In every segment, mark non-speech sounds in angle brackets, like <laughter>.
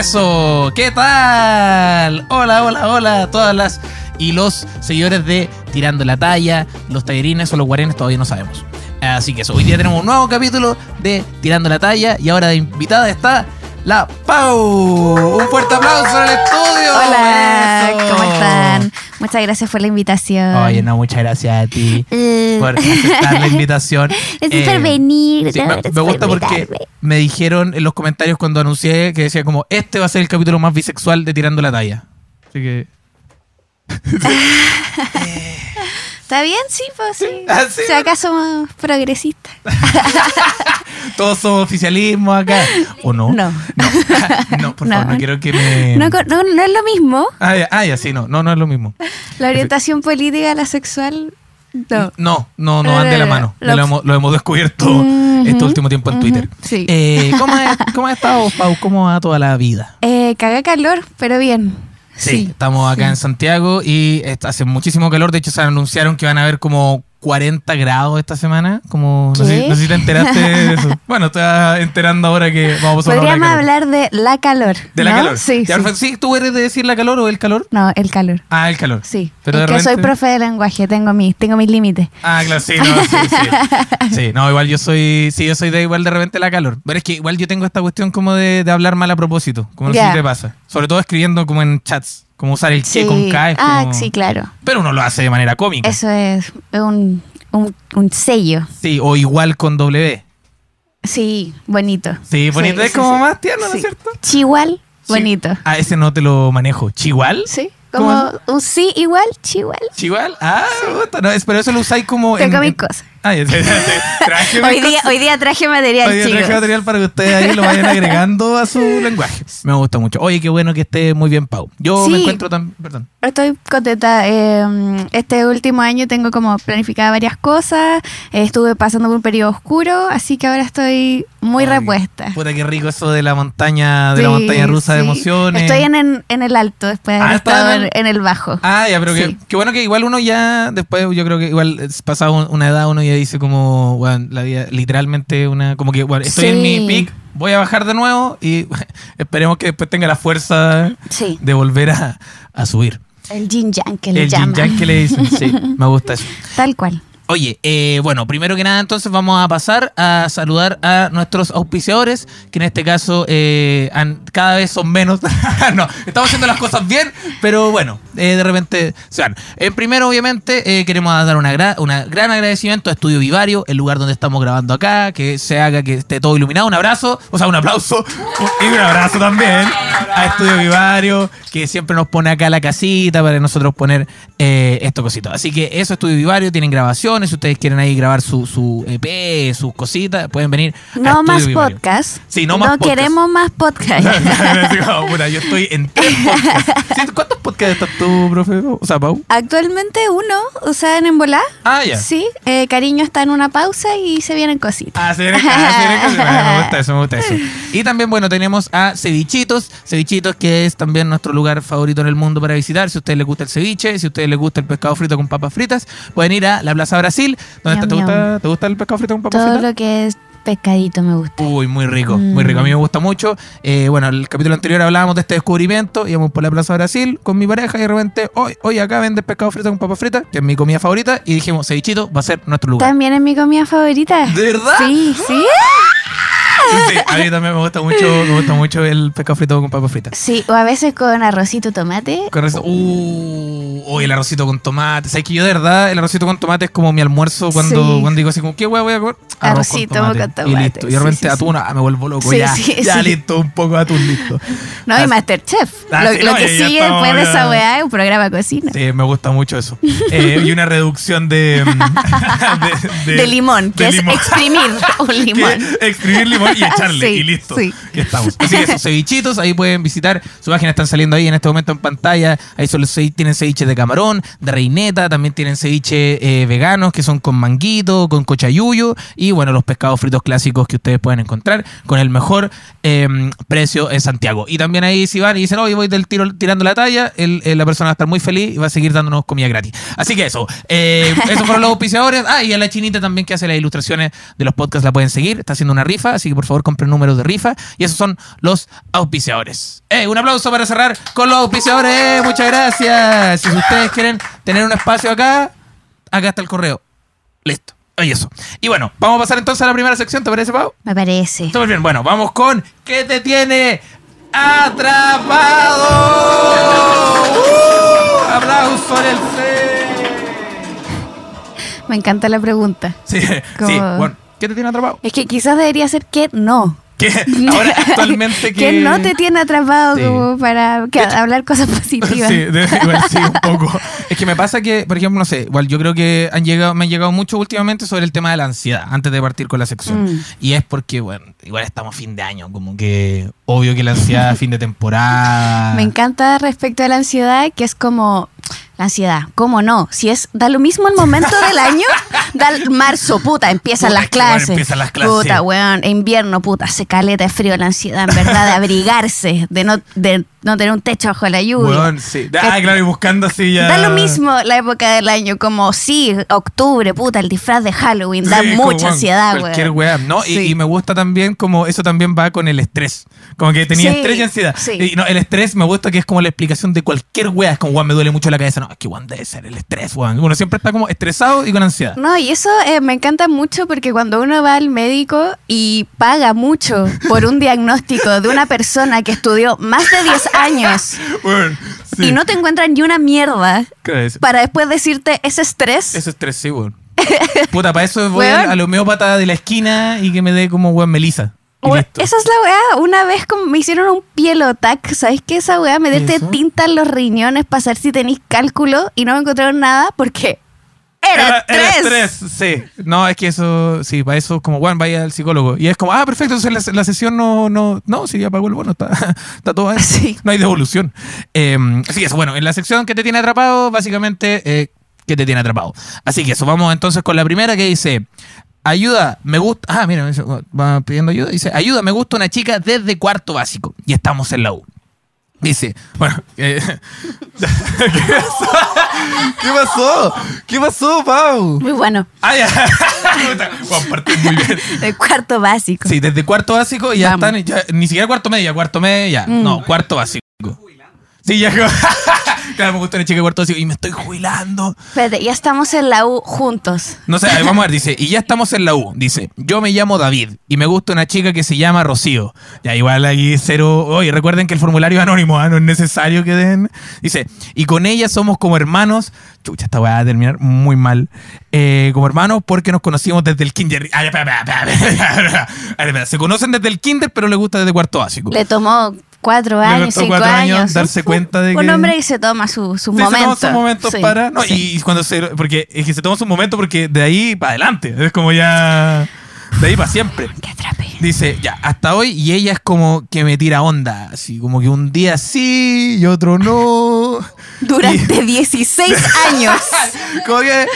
Eso, ¿qué tal? Hola, hola, hola a todas las y los seguidores de Tirando la Talla, los tallerines o los guarenes, todavía no sabemos. Así que eso, hoy día tenemos un nuevo capítulo de Tirando la Talla y ahora de invitada está la Pau. Un fuerte aplauso en el estudio. Hola, Eso. ¿cómo están? Muchas gracias por la invitación. Oye, no, muchas gracias a ti Eh, por aceptar la invitación. <laughs> Gracias Eh, por venir. Sí, no, me, por gusta porque me dijeron en los comentarios cuando anuncié que decía como este va a ser el capítulo más bisexual de Tirando la Talla. Así que <laughs> <laughs> ¿Está bien? Sí, pues sí. Ah, sí. Si acá somos progresistas. <laughs> todos somos oficialismo acá. ¿O no? No. No, por <laughs> No. favor, no quiero que me... No, es lo mismo. Ah, ya, ah, ya, sí, no, no, no es lo mismo. La orientación política, la sexual, no. No, no, no van de la mano. Lo- Lo, hemos, lo hemos descubierto Ujú, este último tiempo en Twitter. sí. Eh, ¿cómo, has, <laughs> ¿Cómo has estado, Pau? ¿Cómo va toda la vida? Eh, caga calor, pero bien. Sí. estamos acá en Santiago y hace muchísimo calor. De hecho, se anunciaron que van a haber como 40 grados esta semana. Como, no, sé, no sé si te enteraste de eso. <laughs> Bueno, te vas enterando ahora que vamos a Podríamos hablar de la calor. de la ¿no? calor. Sí, sí. perfecto. sí, ¿tú eres de decir la calor o el calor? No, el calor. Ah, el calor. Sí. Pero es de que soy profe de lenguaje, tengo mis, tengo mis límites. Ah, claro, sí, no, sí, sí. <laughs> Sí, no, igual yo soy, sí, yo soy de igual de repente la calor. Pero es que igual yo tengo esta cuestión como de, de hablar mal a propósito, como no sé si te pasa. Sobre todo escribiendo como en chats, como usar el Sí. con K. es Ah, sí, claro. Pero uno lo hace de manera cómica. Eso es un, un, un sello. Sí, o igual con W. Sí, bonito. Sí, bonito, Sí, es sí, como más tierno, ¿no es cierto? Chihual, bonito. Ah, ese no te lo manejo. ¿Chihual? Sí, ¿Cómo como un sí igual, chihual. ¿Chihual? Ah, no, pero eso lo usáis como Tengo en... cosas. Ah, ya, <laughs> traje Hoy día, cosas. hoy día traje material, chicos. material para que ustedes ahí lo vayan agregando a su <laughs> lenguaje. Me gusta mucho. Oye, qué bueno que esté muy bien, Pau. Yo me encuentro tan... Perdón. Estoy contenta. eh, este último año tengo como planificada varias cosas. eh, estuve pasando por un periodo oscuro, así que ahora estoy muy Ay, repuesta. Puta, qué rico eso de la montaña, de la montaña rusa de emociones. Estoy en, en- en el alto después de Ah, estado en en, el- en el bajo. Ah, ya, pero qué bueno que igual uno ya, después yo creo que igual es pasado un- una edad, uno ya dice como, bueno, la vida, literalmente una, como que, bueno, estoy en mi peak, voy a bajar de nuevo y <laughs> esperemos que después tenga la fuerza Sí, de volver a, a subir. el yin yang que le El yin llaman. yang que le dicen, sí, <laughs> me gusta eso. Tal cual. Oye, eh, bueno, primero que nada entonces vamos a pasar a saludar a nuestros auspiciadores, que en este caso eh, han- cada vez son menos. <laughs> no, estamos haciendo las cosas bien, pero bueno, eh, de repente se van. Primero, obviamente, eh, queremos dar una gra- una gran agradecimiento a Estudio Vivario, el lugar donde estamos grabando acá, que se haga que esté todo iluminado. Un abrazo, o sea, un aplauso y un abrazo también a Estudio Vivario, que siempre nos pone acá la casita para nosotros poner eh, esto cosito. Así que eso, Estudio Vivario, tienen Si ustedes quieren ahí grabar su, su EP, sus cositas, pueden venir. No más Vivario. podcast. Sí, no más podcast. queremos más podcast. <laughs> Yo estoy en tres podcasts. ¿Cuántos podcasts estás tú, profe? O sea, Pau. Actualmente uno, o sea, en Embolá. Ah, ya. Sí, eh, Cariño está en una pausa y se vienen cositas. Ah, se viene, ah, se viene cosas. Bueno, me gusta eso, me gusta eso. <laughs> Y también, bueno, tenemos a Cevichitos. Cevichitos, que es también nuestro lugar favorito en el mundo para visitar. Si a ustedes les gusta el ceviche, si a ustedes les gusta el pescado frito con papas fritas, pueden ir a la Plaza Brasil. Donde Ñam, está- ¿te, gusta. ¿Te gusta el pescado frito con papas Todo fritas? lo que es pescadito me gusta. Uy, muy rico, muy Mm. rico. A mí me gusta mucho. Eh, bueno, el capítulo anterior hablábamos de este descubrimiento. Íbamos por la Plaza Brasil con mi pareja y de repente, hoy, hoy acá venden pescado frito con papas fritas, que es mi comida favorita. Y dijimos, cevichito va a ser nuestro lugar. También es mi comida favorita. ¿De verdad? Sí, sí. Sí, a mí también me gusta mucho, me gusta mucho el pescado frito con papas fritas. Sí, o a veces con arrocito tomate. Correcto. Uh, uy, el arrocito con tomate. ¿Sabes que yo de verdad el arrocito con tomate es como mi almuerzo cuando, Sí. cuando digo así como, ¿qué hueá voy a comer? Con Arrocito con Y tomate. listo. Y de repente sí, atún, ah, me vuelvo loco. Ya, ya listo, un poco de atún, listo. No, y Masterchef. Ah, lo sí, lo no, que sigue después de esa weá es un programa de cocina. Sí, me gusta mucho eso. <laughs> Eh, y una reducción de... <laughs> de, De limón, que de es limón. exprimir un <laughs> limón. exprimir limón <laughs> y echarle Sí, y listo. sí. Ya estamos. Así que esos cevichitos ahí pueden visitar. Su página están saliendo ahí en este momento en pantalla. Ahí solo ce- tienen ceviches de camarón, de reineta, también tienen ceviche eh, veganos que son con manguito, con cochayuyo y bueno, los pescados fritos clásicos que ustedes pueden encontrar con el mejor eh, precio en Santiago. Y también ahí si van y dicen, oye, voy del tiro tirando la talla, el- eh, la persona va a estar muy feliz y va a seguir dándonos comida gratis. Así que eso. Eh, esos fueron los auspiciadores. Ah, y a la chinita también que hace las ilustraciones de los podcasts la pueden seguir. Está haciendo una rifa, así que por favor compren números de rifa. Y esos son los auspiciadores. Eh, un aplauso para cerrar con los auspiciadores. Muchas gracias. Si ustedes quieren tener un espacio acá, acá está el correo. Listo. Y eso. Y bueno, vamos a pasar entonces a la primera sección, ¿te parece, Pau? Me parece. Súper bien. Bueno, vamos con ¿Qué te tiene atrapado? ¡Uh! <laughs> Aplauso en el C. Me encanta la pregunta. Sí, <laughs> sí. Como- Bueno, ¿qué te tiene atrapado? Es que quizás debería ser que no. ¿Qué? <laughs> Ahora, actualmente, que... Que no te tiene atrapado Sí. como para que- De hecho- hablar cosas <laughs> positivas. Sí, de- <laughs> igual sí, un poco. Es que me pasa que, por ejemplo, no sé, igual yo creo que han llegado, me han llegado mucho últimamente sobre el tema de la ansiedad, antes de partir con la sección. Mm. Y es porque, bueno, igual estamos fin de año, como que obvio que la ansiedad, fin de temporada. Me encanta respecto a la ansiedad, que es como la ansiedad, ¿cómo no? Si es, da lo mismo el momento del año, da el marzo, puta, empiezan Puta, las bueno, clases. empiezan las clases, Puta, weón, invierno, puta, se caleta de frío la ansiedad, en verdad, de abrigarse, de no, de no tener un techo bajo la lluvia. Weón, sí. Ah, claro, y buscando así ya. Da lo mismo la época del año, como sí, octubre, puta, el disfraz de Halloween, da Sí, mucha weón, ansiedad, Cualquier weón. ¿no? Y- Sí. Y, me gusta también como eso también va con el estrés. Como que tenía Sí, estrés y ansiedad. sí. Y no, el estrés me gusta que es como la explicación de cualquier weá. Es como, weón, me duele mucho la cabeza. No, es que weón debe ser el estrés, weón. Uno siempre está como estresado y con ansiedad. No, y eso eh, me encanta mucho porque cuando uno va al médico y paga mucho por un <laughs> diagnóstico de una persona que estudió más de 10 <laughs> años sí. y no te encuentran ni una mierda ¿Qué es? para después decirte ese estrés. Ese estrés, sí, weón. <laughs> Puta, para eso voy al, al homeópata de la esquina y que me dé como weón melisa. Esa es la weá. Una vez me hicieron un pielotac. ¿Sabes qué? Esa weá, me ¿Eso? tinta en los riñones para saber si tenéis cálculo y no me encontraron nada porque era, era estrés. estrés, sí. No, es que eso, sí, para eso, como, bueno, vaya al psicólogo. Y es como, ah, perfecto, entonces la, la sesión no, no, no, sí, ya pagó el bono, está, <laughs> está todo ahí. Sí. No hay devolución. Eh, así que eso, bueno, en la sección que te tiene atrapado, básicamente, eh, que te tiene atrapado. Así que eso, vamos entonces con la primera que dice, ayuda, me gusta, ah, mira, va pidiendo ayuda, dice, ayuda, me gusta una chica desde cuarto básico y estamos en la U. Dice, bueno, eh, <laughs> ¿qué pasó? ¿Qué pasó? ¿Qué pasó, Pau? Muy bueno. Ah, ya. <laughs> Juan, muy bien. El cuarto básico. Sí, desde cuarto básico ya Vamos. están, ya, ni siquiera cuarto medio, ya cuarto medio ya. Mm. No, cuarto básico. Sí, ya. <laughs> claro, me gusta una chica de cuarto básico y me estoy jubilando. Espérate, ya estamos en la U juntos. No sé, vamos a ver, dice, <laughs> y ya estamos en la U. Dice, yo me llamo David y me gusta una chica que se llama Rocío. Ya igual ahí cero. Oye, recuerden que el formulario es anónimo, ¿ah? no es necesario que den. Dice, y con ella somos como hermanos. Chucha, esta va a terminar muy mal. Eh, como hermanos porque nos conocimos desde el kinder. Se conocen desde el kinder, pero le gusta desde cuarto básico. Le tomó cuatro años, cinco cuatro años años. darse Un- cuenta de Un que- hombre que se toma su, su Sí, se momento. toma sus momentos Sí, para. No, sí. y cuando se. Porque es que se toma su momento porque de ahí para adelante. Es como ya. De ahí para siempre. Atrape. Dice, ya, hasta hoy, y ella es como que me tira onda. Así como que un día sí y otro no. <laughs> Durante 16 <laughs> años. Como que.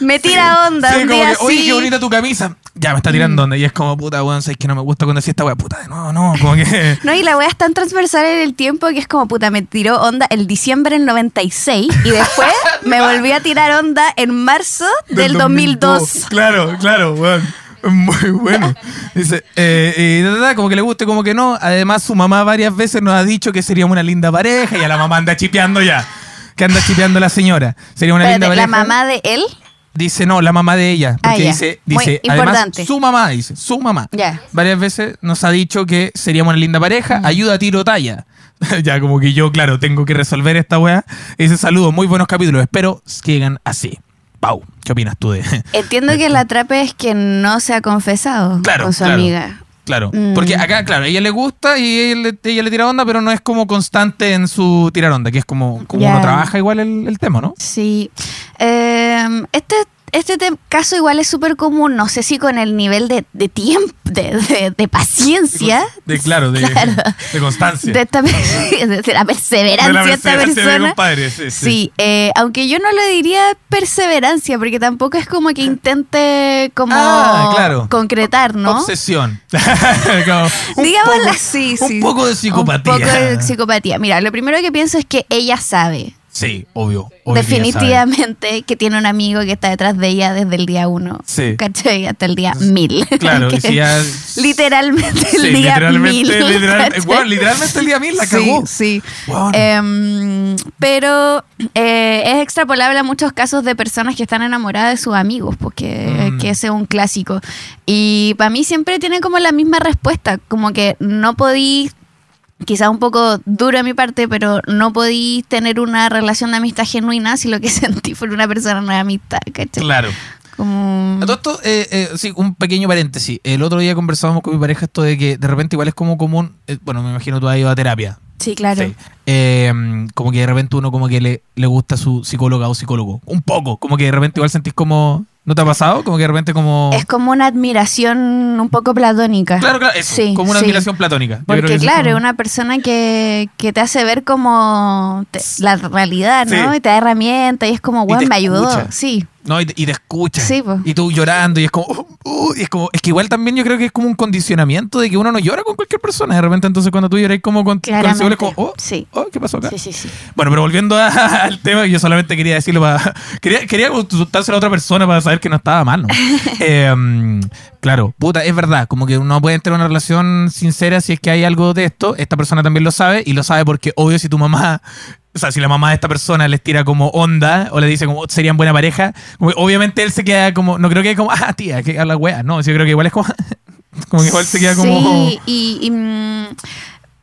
Me tira onda Sí, un como día que, oye, sí. qué bonita tu camisa. Ya, me está tirando onda. Y es como, puta, weón, sabes que no me gusta cuando decía esta weá. Puta, de nuevo, no. Como que. <laughs> No, y la wea es tan transversal en el tiempo que es como, puta, me tiró onda el diciembre del 96 y después me volví a tirar onda en marzo del, 2002. Claro, claro, weón. Muy bueno. Dice, eh, y da, da, da, como que le guste, como que no. Además, su mamá varias veces nos ha dicho que seríamos una linda pareja y a la mamá anda chipeando ya. Que anda chipeando la señora. Sería una linda Espérate, pareja. la mamá de él. Dice, no, la mamá de ella. Porque Ah, dice, Muy dice además, importante. su mamá, dice, su mamá. Ya. Varias veces nos ha dicho que seríamos una linda pareja. Ayuda, tiro, talla. <laughs> ya, como que yo, claro, tengo que resolver esta weá. Dice, saludos, muy buenos capítulos. Espero que sigan así. Pau, ¿qué opinas tú de...? Entiendo que la atrape es que no se ha confesado Claro, con su claro. amiga. Claro, Mm. porque acá, claro, a ella le gusta y ella le, ella le tira onda, pero no es como constante en su tirar onda, que es como, como Ya. uno trabaja igual el, el tema, ¿no? Sí. Eh, este este te- caso igual es súper común, no sé si con el nivel de, de tiempo, de, de- de paciencia. De, claro, de, Claro. constancia. De, esta, <laughs> la perseverancia De la esta persona. compadre, sí, sí. Sí, eh, aunque yo no le diría perseverancia, porque tampoco es como que intente como Ah, claro. concretar, ¿no? Obsesión. <laughs> Un Digámoslo así, Un sí. poco de psicopatía. Un poco de psicopatía. Mira, lo primero que pienso es que ella sabe. Sí, obvio. día saben. Definitivamente que tiene un amigo que está detrás de ella desde el día uno. Sí. ¿Cachai? Hasta el día mil. <laughs> Claro, y si ya- Literalmente el Sí, día literalmente, mil. literal- bueno, literalmente el día mil la Sí, cagó. sí. Em, pero eh, es extrapolable a muchos casos de personas que están enamoradas de sus amigos, porque Mm. que ese es un clásico. Y para mí siempre tiene como la misma respuesta, como que no podí, quizás un poco duro de mi parte, pero no podí tener una relación de amistad genuina si lo que <laughs> sentí por una persona no era amistad, ¿cachai? Claro. Como... A todo esto, eh, eh, sí, un pequeño paréntesis. El otro día conversábamos con mi pareja esto de que de repente igual es como común, eh, bueno, me imagino tú has ido a terapia. Sí, claro. Sí. Eh, como que de repente uno como que le, le gusta su psicóloga o psicólogo. Un poco. Como que de repente igual sentís como... ¿No te ha pasado? Como que de repente como... Es como una admiración un poco platónica. Claro, claro, eso, Sí, como una sí. admiración platónica. Yo Porque claro, es como- una persona que, que te hace ver como te- la realidad, ¿no? Sí. Y te da herramientas y es como, bueno, me ayudó. Sí, No, y te, y te escucha. Sí. Y tú llorando, y es como, uh, uh, y es como, es que igual también yo creo que es como un condicionamiento de que uno no llora con cualquier persona. De repente, entonces cuando tú lloras como con, con es como, oh, sí. oh, ¿qué pasó acá? sí, sí, sí. Bueno, pero volviendo a- <laughs> al tema, yo solamente quería decirlo para. <laughs> Quería, quería consultarse a otra persona para saber que no estaba mal, ¿no? <laughs> Eh, mm, claro, puta, es verdad, como que uno puede tener una relación sincera si es que hay algo de esto. Esta persona también lo sabe y lo sabe porque, obvio, si tu mamá. O sea, si la mamá de esta persona les tira como onda o le dice como serían buena pareja, obviamente él se queda como. No creo que como, ah, tía, que habla wea. No, yo creo que igual es como. <laughs> como que igual se queda como. Sí, y, y, mm,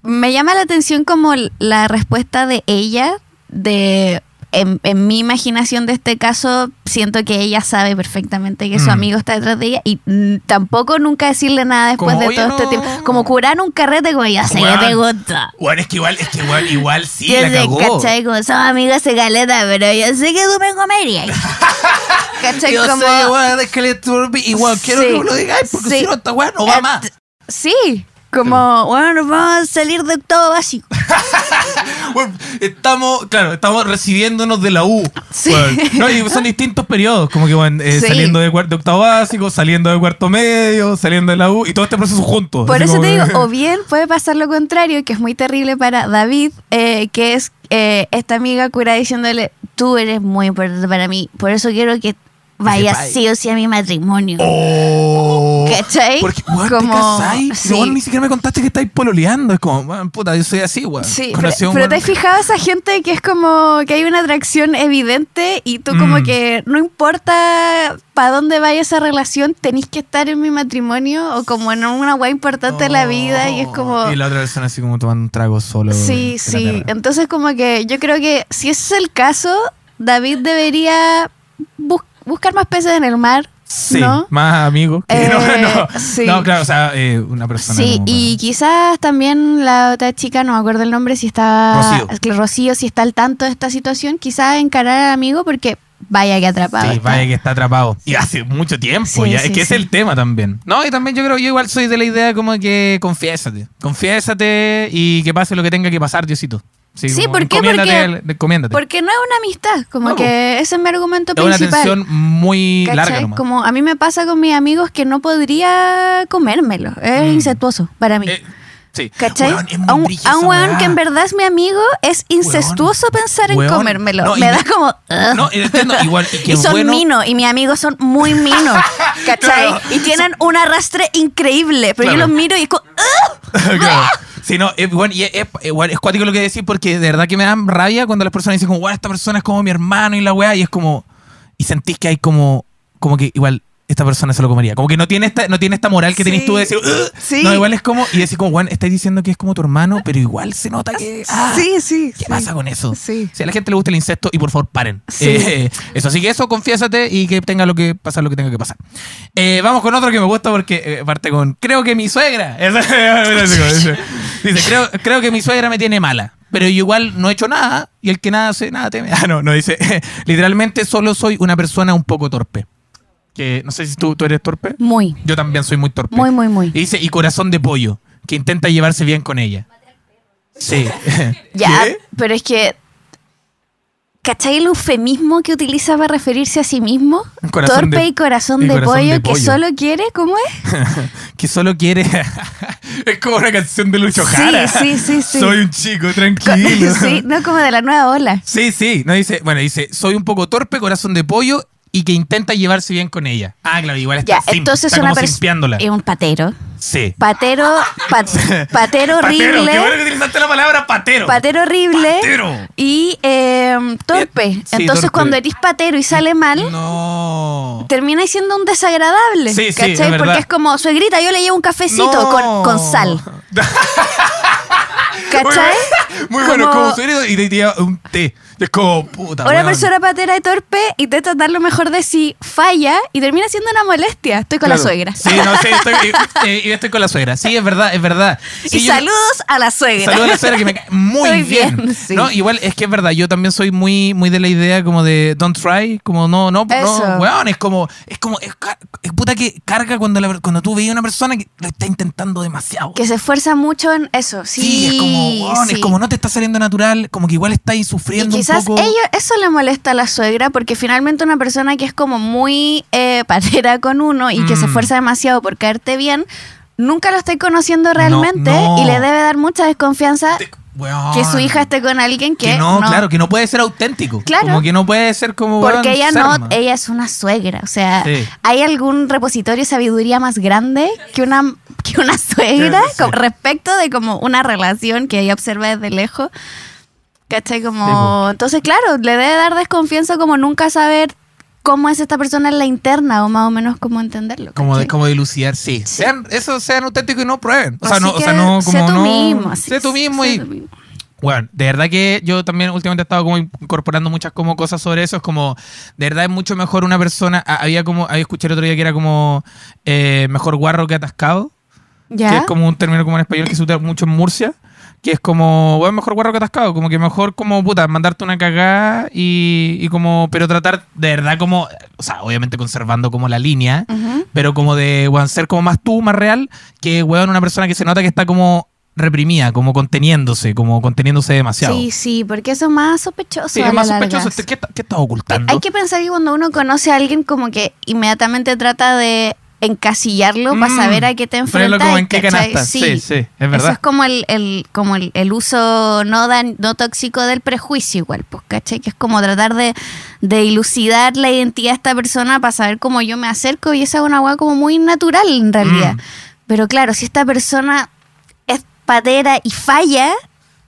me llama la atención como la respuesta de ella, de en, en mi imaginación de este caso, siento que ella sabe perfectamente que su Mm. amigo está detrás de ella y mm, tampoco nunca decirle nada después Como, de "Oye, todo este no". tiempo. Como curar un carrete como ya sé que te gusta. Bueno, es que igual, es que igual, igual sí, Yo la sé, cagó. ¿cachai? Como somos amigos de caleta, pero yo sé que tú me comerías. <laughs> ¿Cachai? Yo como... sé, weón, es que le turbi- Igual quiero Sí. que me lo digáis porque Sí. si no, esta weá no va más. Sí, como, bueno, nos vamos a salir de octavo básico. <laughs> Bueno, estamos, claro, estamos recibiéndonos de la U. Sí. Bueno, no, y son distintos periodos, como que bueno, eh, Sí. saliendo de, cuarto, de octavo básico, saliendo de cuarto medio, saliendo de la U y todo este proceso juntos. Por eso como te digo, o bien puede pasar lo contrario, que es muy terrible para David, eh, que es eh, esta amiga cura diciéndole, tú eres muy importante para mí, por eso quiero que sepáis. sí o sí a mi matrimonio. Oh. ¿Cachai? Porque, weón, Como- te casáis. sí. Luego ni siquiera me contaste que estáis pololeando. Es como, puta, yo soy así, weón. Sí, pero, te has fijado esa gente que es como que hay una atracción evidente y tú como Mm. que no importa para dónde vaya esa relación, tenés que estar en mi matrimonio o como en una guay importante de la vida y es como... Y la otra persona así como tomando un trago solo. Sí, sí. Entonces como que yo creo que si ese es el caso, David debería bus- buscar más peces en el mar. Sí, ¿no? más amigos. Eh, no, no. sí. No, claro, o sea, eh, una persona. Sí, como y para- quizás también la otra chica, no me acuerdo el nombre, si está... Rocío. es que Rocío, si está al tanto de esta situación, quizás encarar al amigo porque vaya que atrapado. Sí, está. vaya que está atrapado. Y hace mucho tiempo Sí, ya. sí, es que es sí. el tema también. No, y también yo creo, yo igual soy de la idea como que confiésate. Confiésate y que pase lo que tenga que pasar, Diosito. Sí, como ¿por qué? encomiéndate Porque-. Porque no es una amistad, como No, que ese es mi argumento es una principal. tensión muy ¿Cachai? larga nomás. Como a mí me pasa con mis amigos que no podría comérmelo. Es Mm. incestuoso para mí. Eh, sí. ¿Cachai? Weón, a un, a un weón que en verdad es mi amigo es incestuoso pensar en weón. comérmelo. No, me da como. No, entiendo, igual. Y, <laughs> y son bueno, minos, y mis amigos son muy minos, <laughs> ¿cachai? Claro. Y tienen un arrastre increíble, pero yo Claro. los miro y es como, <laughs> claro. Sí, no, es, bueno, y es, es, igual es cuático lo que decís porque de verdad que me dan rabia cuando las personas dicen como, "Guau, esta persona es como mi hermano y la weá, y es como, y sentís que hay como, como que igual esta persona se lo comería. Como que no tiene esta, no tiene esta moral que Sí. tenés tú de decir. Sí. no, igual es como, y decís como, bueno, estáis diciendo que es como tu hermano, pero igual se nota que, ah, sí, sí. ¿qué sí. pasa con eso? Sí. Si a la gente le gusta el incesto, y por favor paren. Sí. Eh, eso, así que eso, confiésate y que tenga lo que pasar, lo que tenga que pasar. Eh, vamos con otro que me gusta porque eh, parte con, creo que mi suegra. <laughs> Dice, creo, creo que mi suegra me tiene mala. Pero yo igual no he hecho nada y el que nada hace, nada teme. <laughs> Ah, no, no dice. <laughs> Literalmente solo soy una persona un poco torpe. Que no sé si tú, tú eres torpe. Muy, Yo también soy muy torpe. muy, muy, muy. Y dice, y corazón de pollo, que intenta llevarse bien con ella. Sí. <laughs> Ya, ¿Qué? pero es que ¿Cachai el eufemismo que utiliza para referirse a sí mismo? Corazón Torpe de- y corazón, de, corazón pollo de que pollo. solo quiere, ¿cómo es? <laughs> que solo quiere. <laughs> es como una canción de Lucho Sí, Jara. sí, sí, sí. Soy un chico Co- tranquilo. sí, no como de la nueva ola. Sí, sí, no dice, bueno, dice, soy un poco torpe, corazón de pollo y que intenta llevarse bien con ella. Ah, claro, igual está Ya, entonces está una como. Es un patero. Sí. Patero, pat- <laughs> patero Patero, horrible. qué bueno que utilizaste la palabra patero. Patero horrible. Patero. Y eh, torpe. Eh, sí, Entonces, torpe. cuando eres patero y sale mal, No. termina siendo un desagradable. Sí, sí, ¿Cachai? es verdad. Porque es como, suegrita, yo le llevo un cafecito No. con, con sal. <laughs> ¿Cachai? Muy bueno, Como- como suero y te tira un té. Es como puta. Una weón. persona patera y torpe intenta dar lo mejor de sí, falla y termina siendo una molestia. Estoy con Claro. la suegra. Sí, no, sí, estoy, eh, <laughs> eh, estoy con la suegra. Sí, es verdad, es verdad. Sí, y yo- saludos a la suegra. Saludos a la suegra que me <laughs> cae muy bien. bien, sí. No, igual es que es verdad, yo también soy muy, muy de la idea como de don't try, como no, no, Eso. no, weón, es como, es como, es, puta que carga cuando, la- cuando tú veías a una persona que lo está intentando demasiado. Que se esfuerza mucho en eso. Sí, Sí, es como, weón, es como no te está saliendo natural, como que igual estáis Y sufriendo quizás poco. eso le molesta a la suegra porque finalmente una persona que es como muy eh, <laughs> patera con uno y que se Mm. esfuerza demasiado por caerte bien, nunca lo estoy conociendo realmente no. y le debe dar mucha desconfianza Te- que su hija esté con alguien que, Que no, claro, que no puede ser auténtico. Claro. Como que no puede ser como. Porque ella no, ella es una suegra. O sea, Sí. ¿hay algún repositorio de sabiduría más grande que una, que una <laughs> suegra Sí. respecto de como una relación que ella observa desde lejos? ¿Cachai? Como. Sí, po. entonces, claro, le debe dar desconfianza como nunca saber cómo es esta persona en la interna o más o menos cómo entenderlo. Como de, como dilucidar, sí. Sí. Sean, eso sean auténticos y no prueben. O sea, Así no, o sea, no como sé tú no. mismo. así, sé tú mismo sé y tú mismo. Bueno, de verdad que yo también últimamente he estado como incorporando muchas como cosas sobre eso. Es como, de verdad es mucho mejor una persona. Había como, había escuchado el otro día que era como eh, mejor guarro que atascado. ¿Ya? Que es como un término como en español que se usa mucho en Murcia. Que es como, bueno, mejor guarro que atascado. Como que mejor como, puta, mandarte una cagada y, y como, pero tratar de verdad como, o sea, obviamente conservando como la línea. Pero como de, weón, ser como más tú, más real, que, weón, una persona que se nota que está como reprimida, como conteniéndose, como conteniéndose demasiado. Sí, sí, porque eso es más sospechoso. Sí, a es la más larga. sospechoso. ¿Qué, qué estás ocultando? Hay que pensar que cuando uno conoce a alguien, como que inmediatamente trata de encasillarlo para Mm, saber a qué te enfrentas. como en qué canasta. Sí, sí, es Eso verdad. es como el, el- como el, el uso no, dan- no tóxico del prejuicio igual, pues, ¿cachai? Que es como tratar de, de dilucidar la identidad de esta persona para saber cómo yo me acerco y esa es una weá como muy natural en realidad. Mm. Pero claro, si esta persona es patera y falla,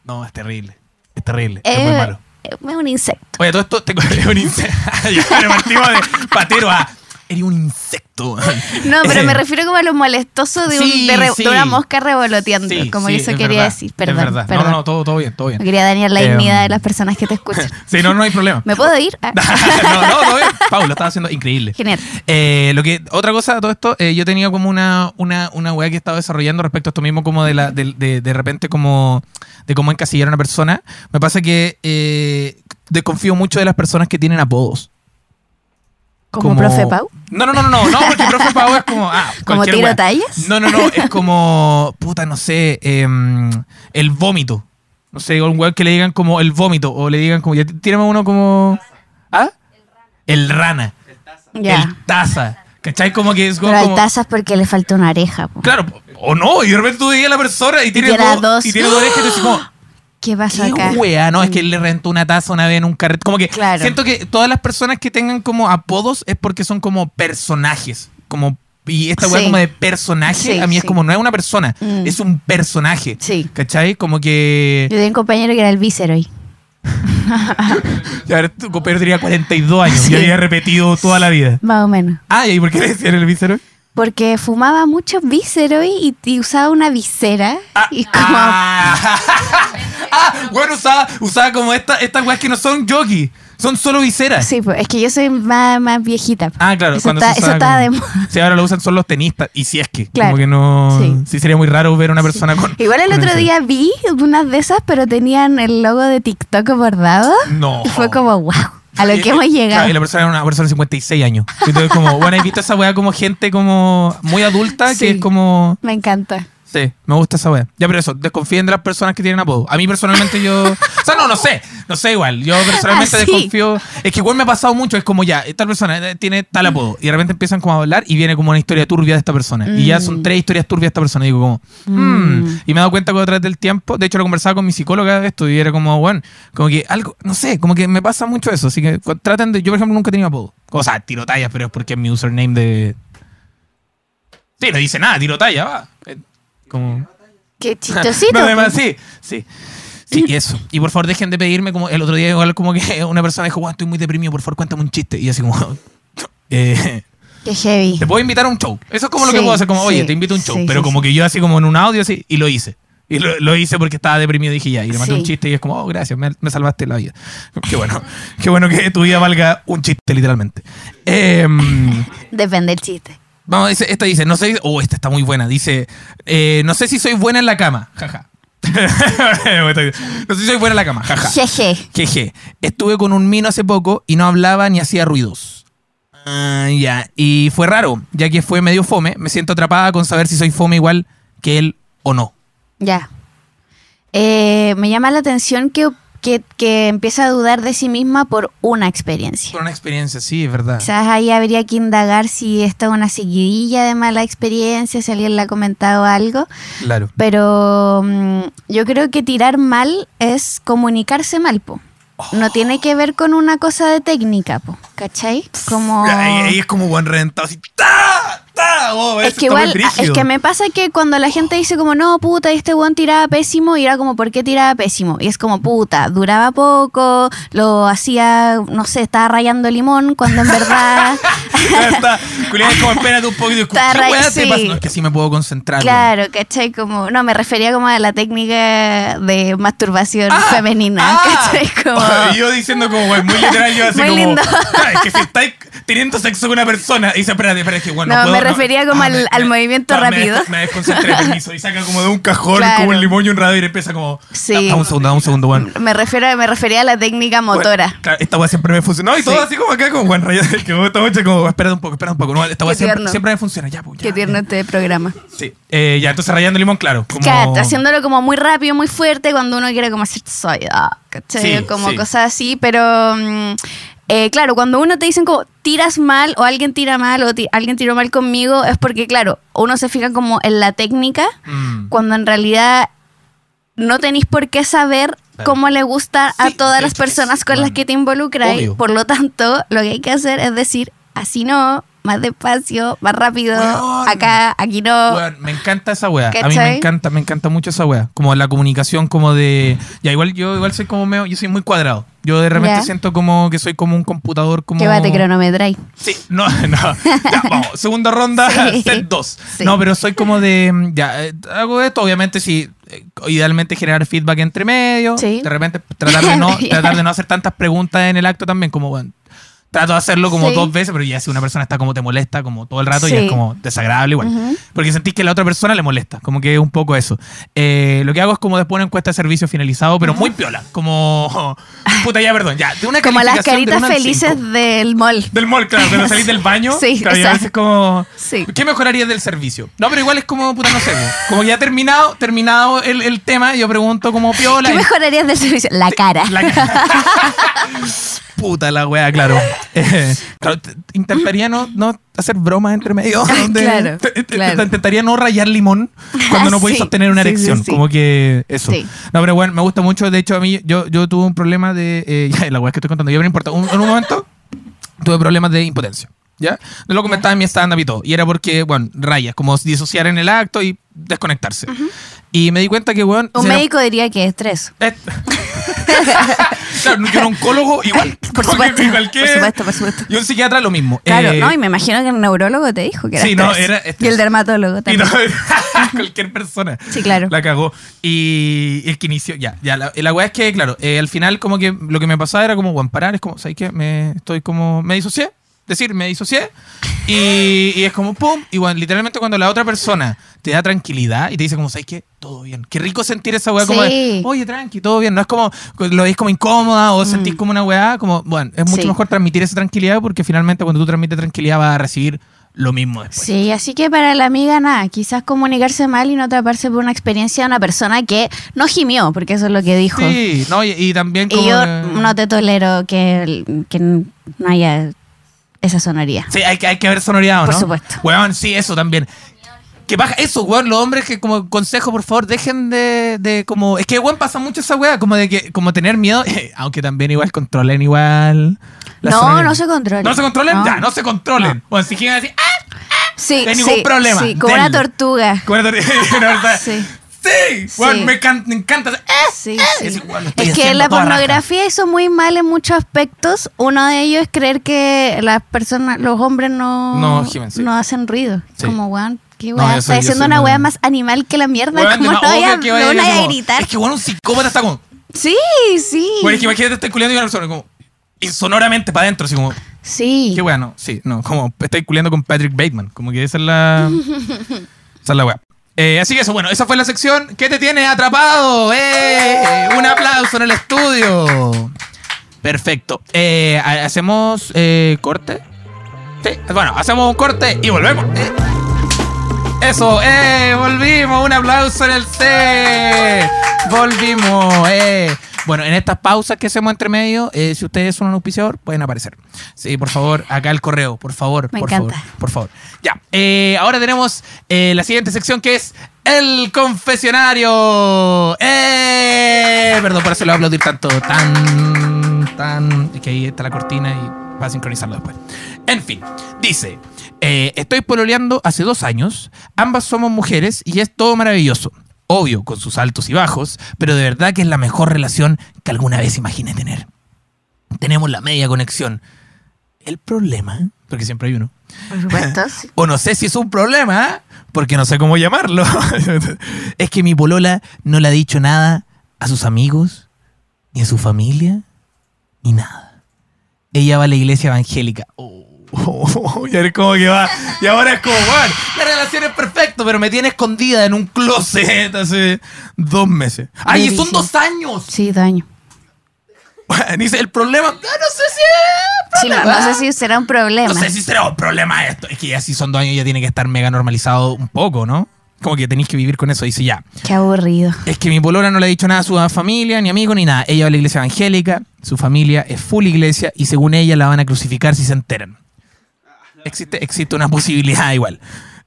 No, es terrible. Es terrible. eh, es muy malo. es un insecto. Oye, todo esto tengo <laughs> es un insecto. <laughs> le partimos de patero a. Eres un insecto. <laughs> No, pero <laughs> me refiero como a lo molestoso de, un- Sí, de, re- de sí. una mosca revoloteando, Sí, como eso es quería verdad, decir. Perdón, perdón. No, no, todo, todo bien, todo bien. Quería dañar la Eh, dignidad de las personas que te escuchan. <laughs> Sí, no, no hay problema. ¿Me puedo ir? Ah, no, no, todo bien. Estaba haciendo increíble. Genial. Eh, lo que, otra cosa de todo esto, eh, yo tenía como una, una, una weá que he estado desarrollando respecto a esto mismo, como de la, de, de, de repente como de cómo encasillar a una persona. Me pasa que eh, desconfío mucho de las personas que tienen apodos. ¿Como, profe Pau? No, no, no, no, no, porque profe Pau es como. Ah, <laughs> ¿Como tiro weá. tallas? No, no, no, <laughs> es como. Puta, no sé. em, el vómito. No sé, un weón que le digan como el vómito. O le digan como. Ya, tírame uno como. ¿Ah? El rana. Ya. El taza. ¿Cachai? Como que es como. Pero hay como- tazas porque le falta una oreja. po. Claro, o no, y de repente tú veías a la persona y tiene, dos, dos. y tiene dos orejas y dices como, ¿Qué pasa acá? ¿qué wea? No, es que él le rentó una taza una vez en un carrete. Como que Claro. siento que todas las personas que tengan como apodos es porque son como personajes. Como, y esta wea Sí. como de personaje, Sí, a mí es como, no es una persona, Mm. es un personaje. Sí. ¿Cachai? Como que... Yo tenía un compañero que era el Viceroy. <laughs> Ya, tu compañero tenía 42 años y había repetido toda la vida. Más o menos. Ah, ¿y por qué le decían el víscero? Porque fumaba mucho Viceroy y, y usaba una visera. Ah, y como. ah. <laughs> Ah, bueno, usaba, usaba como esta- estas weas que no son jockey, son solo viseras. Sí, pues, es que yo soy más, más viejita. Ah, claro. Eso cuando está, eso estaba de moda. <laughs> Sí, ahora lo usan son los tenistas. Y si es que. Claro. Como que no. Sí. Sí. sería muy raro ver a una persona con. Igual el con otro día vi unas de esas, pero tenían el logo de TikTok bordado. No. Y fue como, wow, a lo que hemos llegado. claro, y la persona era una persona de 56 años. Entonces, como, bueno, he visto esa weá como gente como muy adulta Sí. que es como. Me encanta. Sí, me gusta esa wea. Ya, pero eso, desconfíen de las personas que tienen apodo. A mí personalmente yo. o sea, no, no sé. No sé igual. Yo personalmente Ah, desconfío. Es que igual me ha pasado mucho. Es como ya, esta persona eh, tiene tal apodo. Y de repente empiezan como a hablar y viene como una historia turbia de esta persona. Y ya son Mm. tres historias turbias de esta persona. Y digo como, mm. Y me he dado cuenta que a través del tiempo. De hecho, lo conversaba con mi psicóloga de esto. Y era como, bueno, como que algo, no sé, como que me pasa mucho eso. Así que traten de. Yo, por ejemplo, nunca he tenido apodo. O sea, tiro tallas, pero es porque es mi username de. Sí, no dice nada, tiro talla, va. Como. Qué <laughs> chistosito. No, además, sí, sí. Sí, y eso. Y por favor, dejen de pedirme, como el otro día igual como que <laughs> una persona dijo, "Guau, estoy muy deprimido, por favor, cuéntame un chiste. Y así como, <laughs> eh, Qué heavy. te puedo invitar a un show. Eso es como lo que puedo hacer, como, oye, sí, te invito a un show. sí, Pero como que yo así como en un audio así, y lo hice. Y lo, lo hice porque estaba deprimido, dije ya, y le mandé un chiste y es como, oh, gracias, me, me salvaste la vida. Qué bueno, qué bueno que tu vida valga un chiste, literalmente. Em, Depende del chiste. Vamos, dice, esta dice, no sé, oh, esta está muy buena. Dice, eh, no sé si soy buena en la cama, jaja. <laughs> no sé si soy buena en la cama, jaja. Jeje. Jeje. Estuve con un mino hace poco y no hablaba ni hacía ruidos. Ah, ya. Y fue raro, ya que fue medio fome. Me siento atrapada con saber si soy fome igual que él o no. Ya. Eh, me llama la atención que, que, que empieza a dudar de sí misma por una experiencia. Por una experiencia, sí, es verdad. Quizás ahí habría que indagar si esta es una seguidilla de mala experiencia, si alguien le ha comentado algo. Claro. Pero mm, yo creo que tirar mal es comunicarse mal, po. No tiene que ver con una cosa de técnica, po. ¿Cachai? Como... Ahí, ahí es como buen reventado, así. ¡Ta! Oh, Es que igual, es brígido. que me pasa que cuando la gente dice como, no, puta, este weón tiraba pésimo, y era como, ¿por qué tiraba pésimo? Y es como, puta, duraba poco, lo hacía, no sé, estaba rayando limón, cuando en verdad... <laughs> Está. Julián es como, espérate un poquito. ¿Qué weá te sí. pasa? No, es que así me puedo concentrar. claro, ¿cachai? Como, no, me refería como a la técnica de masturbación femenina, ah. ¿cachai? Como... <laughs> Yo diciendo como, muy literal, yo <laughs> así Muy como... lindo. "Ah, Es que si estáis teniendo sexo con una persona y dice, espérate, espérate, es que bueno, No, puedo, refería como al- al movimiento me rápido. des- Me desconcentré, permiso. Y saca como de un cajón, Claro. como un limón y un radar y empieza como... Sí. Da, un segundo, da un segundo, bueno. Me, refiero, me refería a la técnica motora. Claro, esta weá siempre me funcionó. Y todo Sí. así como acá, como Juan Rayado, <laughs> que me gusta mucho, como, espérate un poco, espérate un poco. No, esta weá siempre, siempre me funciona. Ya, pues, ya. Qué tierno este programa. Sí. Eh, ya, entonces rayando limón, claro. Como... Claro, haciéndolo como muy rápido, muy fuerte, cuando uno quiere como hacer soya, ¿cachai? Sí, como sí. cosas así, pero mm, eh, claro, cuando uno te dicen como tiras mal o alguien tira mal o ti- alguien tiró mal conmigo, es porque, claro, uno se fija como en la técnica, Mm. cuando en realidad no tenéis por qué saber Claro. cómo le gusta a todas las personas con las que te involucras. obvio. Por lo tanto, lo que hay que hacer es decir, así no, más despacio, más rápido, Weón. acá, aquí no. Weón, me encanta esa wea. A mí me encanta, me encanta mucho esa wea. Como la comunicación como de. Ya, igual yo igual soy como medio, yo soy muy cuadrado. Yo de repente siento como que soy como un computador como. Que va, te cronometráis. Sí, no, <laughs> no. Ya, vamos, segunda ronda, <laughs> Sí. set 2. Sí. No, pero soy como de. mm, Ya, eh, hago esto, obviamente sí. eh, Idealmente generar feedback entre medio. Sí. De repente tratar de, no, <laughs> tratar de no hacer tantas preguntas en el acto también, como bueno. Trato de hacerlo como Sí. dos veces, pero ya si una persona está como te molesta, como todo el rato, ya Sí. es como desagradable igual. Porque sentís que la otra persona le molesta. Como que es un poco eso. Eh, lo que hago es como después una encuesta de servicio finalizado, pero muy piola. Como. <laughs> Puta, ya, perdón. Ya. De una Como las de caritas felices del mall. Del mall, claro, cuando salís del baño. <laughs> Sí, claro, como. Sí. ¿Qué mejorarías del servicio? No, pero igual es como, puta, no sé. Como ya terminado, terminado el, el tema, yo pregunto como piola. ¿Qué mejorarías del servicio? La cara. la- <laughs> Puta la wea, claro. <laughs> Eh, claro, te- intentaría no, no hacer bromas entre medio. <laughs> Claro, te- te- claro. Intentaría no rayar limón cuando no <laughs> podéis Sí, sostener una sí, erección. sí. Como que eso. Sí. No, pero bueno, me gusta mucho. De hecho, a mí, yo, yo tuve un problema de. eh, ya, la wea que estoy contando. Yo, pero no importa. Un- en un momento tuve problemas de impotencia. ¿Ya? No lo comentaba en mi stand-up y todo. Y era porque, bueno, rayas, como disociar en el acto y desconectarse. Y me di cuenta que, bueno. Un médico diría que es estrés. Eh, claro, yo era oncólogo igual. <laughs> Por supuesto, que cualquier- por supuesto, por supuesto. Y un psiquiatra lo mismo. Claro, Eh, no, y me imagino que el neurólogo te dijo que era Sí, no, era Y el dermatólogo y también. no, <laughs> cualquier persona. Sí, claro. La cagó. Y el que inició, ya, ya. La, la weá es que, claro, eh, al final como que lo que me pasaba era como, parar, es como, ¿sabes qué? Me, estoy como, me disocié. Decir, me disocié. Y, y es como, pum. Y bueno, literalmente cuando la otra persona te da tranquilidad y te dice como, ¿sabes qué? Todo bien. Qué rico sentir esa weá como de, oye, tranqui, todo bien. No es como, lo veis como incómoda o sentís como una weá, como, bueno, es mucho Mm. Sí. mejor transmitir esa tranquilidad porque finalmente cuando tú transmites tranquilidad vas a recibir lo mismo después. Sí, así que para la amiga nada, quizás comunicarse mal y no atraparse por una experiencia de una persona que no gimió, porque eso es lo que dijo. Sí, no, y, y también como... y yo que- no te tolero que, que no haya esa sonoría. Sí, hay que, hay que ver sonoridad, ¿o Por ¿no? supuesto. Weón, sí, eso también. Que baja eso, weón, los hombres que como consejo, por favor, dejen de, de como... Es que, weón, pasa mucho esa weá, como de que, como tener miedo, <laughs> aunque también igual controlen igual... la No, sonoridad. no se controlen. ¿No se controlen? No. Ya, no se controlen. Bueno, si quieren decir, ¡ah! Sí, No hay ningún sí, problema, Sí, como una denle. tortuga. Como una tortilla, <laughs> una verdad. Sí. Sí, weón, Sí. me, can- me encanta. ¡Ah! Sí, sí. Es igual, estoy Es que la pornografía hizo muy mal en muchos aspectos. Uno de ellos es creer que las personas, los hombres no, No gimen, no hacen ruido. Como, weón, qué No, yo Está diciendo una weá más animal que la mierda. Weón, como no vaya, vaya no a vaya a gritar. Es que, bueno, un psicópata está como... Sí, sí. Bueno, es que imagínate, estás culiando y una persona como... Y sonoramente para adentro, así como... Sí. Qué weá, no, sí, no, como estáis culiando con Patrick Bateman, como que esa es la. <laughs> esa es la weá. Eh, así que eso, bueno, esa fue la sección. ¿Qué te tiene atrapado? ¡Eh! Un aplauso en el estudio. Perfecto. Eh, ha- ¿Hacemos eh, corte? Sí, bueno, hacemos un corte y volvemos. Eh. Eso, eh, volvimos, un aplauso en el C. Volvimos, eh. Bueno, en estas pausas que hacemos entre medio, eh, si ustedes son un auspiciador, pueden aparecer. Sí, por favor, acá el correo, por favor, Me por encanta. favor, por favor. Ya, eh, ahora tenemos eh, la siguiente sección que es el confesionario. ¡Eh! Perdón por hacerlo aplaudir tanto, tan, tan, es que ahí está la cortina y va a sincronizarlo después. En fin, dice, estoy pololeando hace dos años, ambas somos mujeres y es todo maravilloso. Obvio, con sus altos y bajos, pero de verdad que es la mejor relación que alguna vez imaginé tener. Tenemos la media conexión. El problema, porque siempre hay uno, Por supuesto. <laughs> sí. o no sé si es un problema, porque no sé cómo llamarlo, <laughs> es que mi polola no le ha dicho nada a sus amigos, ni a su familia, ni nada. Ella va a la iglesia evangélica. Oh, <laughs> y ahora es como que va. Y ahora es como, bueno, la relación es perfecta, pero me tiene escondida en un closet hace dos meses. ¡Ay, son dos años! Sí, daño. Bueno, dice, el problema. ah, No sé si es Sí, no, problema. no sé si será un problema. No sé si será un problema esto. Es que ya si son dos años ya tiene que estar mega normalizado un poco, ¿no? Como que tenéis que vivir con eso. Dice ya. Qué aburrido. Es que mi polola no le ha dicho nada a su familia, ni amigo, ni nada. Ella va a la iglesia evangélica, su familia es full iglesia y según ella la van a crucificar si se enteran. Existe, existe una posibilidad igual.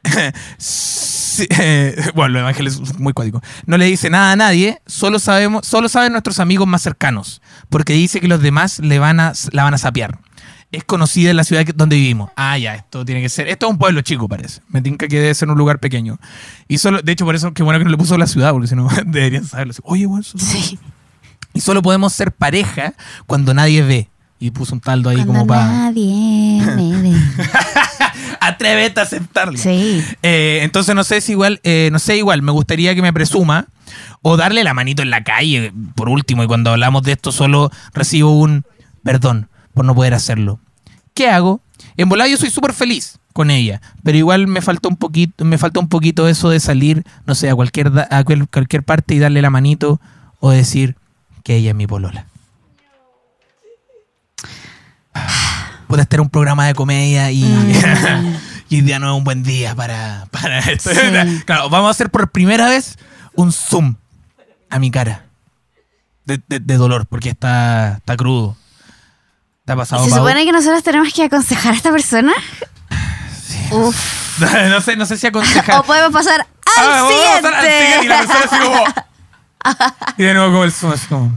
<laughs> Sí, eh, bueno, los evangelios son muy cuáticos. No le dice nada a nadie, solo sabemos, solo saben nuestros amigos más cercanos, porque dice que los demás le van a, la van a sapear. Es conocida en la ciudad donde vivimos. Ah, ya, esto tiene que ser. Esto es un pueblo chico, parece. Me tinca que debe ser un lugar pequeño. Y solo, de hecho, por eso qué bueno que no le puso la ciudad, porque si no <laughs> deberían saberlo. Oye, bueno, Sí. y solo podemos ser pareja cuando nadie ve. Y puso un taldo ahí como Cuando para. nadie me <laughs> ve. Atrévete a aceptarlo. Sí. Eh, entonces no sé si igual, eh, no sé igual, me gustaría que me presuma o darle la manito en la calle, por último, y cuando hablamos de esto solo recibo un perdón por no poder hacerlo. ¿Qué hago? En volar yo soy súper feliz con ella, pero igual me falta un poquito, me falta un poquito eso de salir, no sé, a cualquier, a cual- cualquier parte y darle la manito o decir que ella es mi polola. <sighs> Puede estar un programa de comedia y, <laughs> y hoy día no es un buen día para, para <laughs> esto. Sí. Claro, vamos a hacer por primera vez un zoom a mi cara de, de- de dolor porque está, está crudo. Está pasado ¿Se supone que nosotros tenemos que aconsejar a esta persona? Uf. <laughs> no sé, no sé si aconsejar. O podemos pasar al Ah, vamos a siguiente. pasar al siguiente y la persona así como. Y de nuevo como el zoom, así como.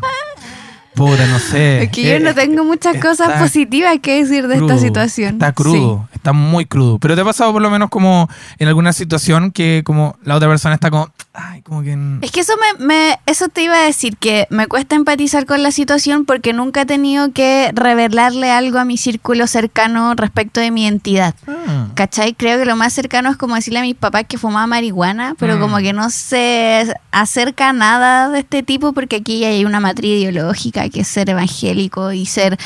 Puta, no sé. Es que yo Eh, no tengo muchas cosas está positivas que decir de crudo, esta situación. Está crudo, está muy crudo. Pero te ha pasado por lo menos como en alguna situación que como la otra persona está como, ay, como que... Es que eso me, me- eso te iba a decir, que me cuesta empatizar con la situación porque nunca he tenido que revelarle algo a mi círculo cercano respecto de mi identidad. Ah. ¿Cachai? Creo que lo más cercano es como decirle a mis papás que fumaba marihuana, pero Mm. como que no se acerca a nada de este tipo porque aquí hay una matriz ideológica que es ser evangélico y ser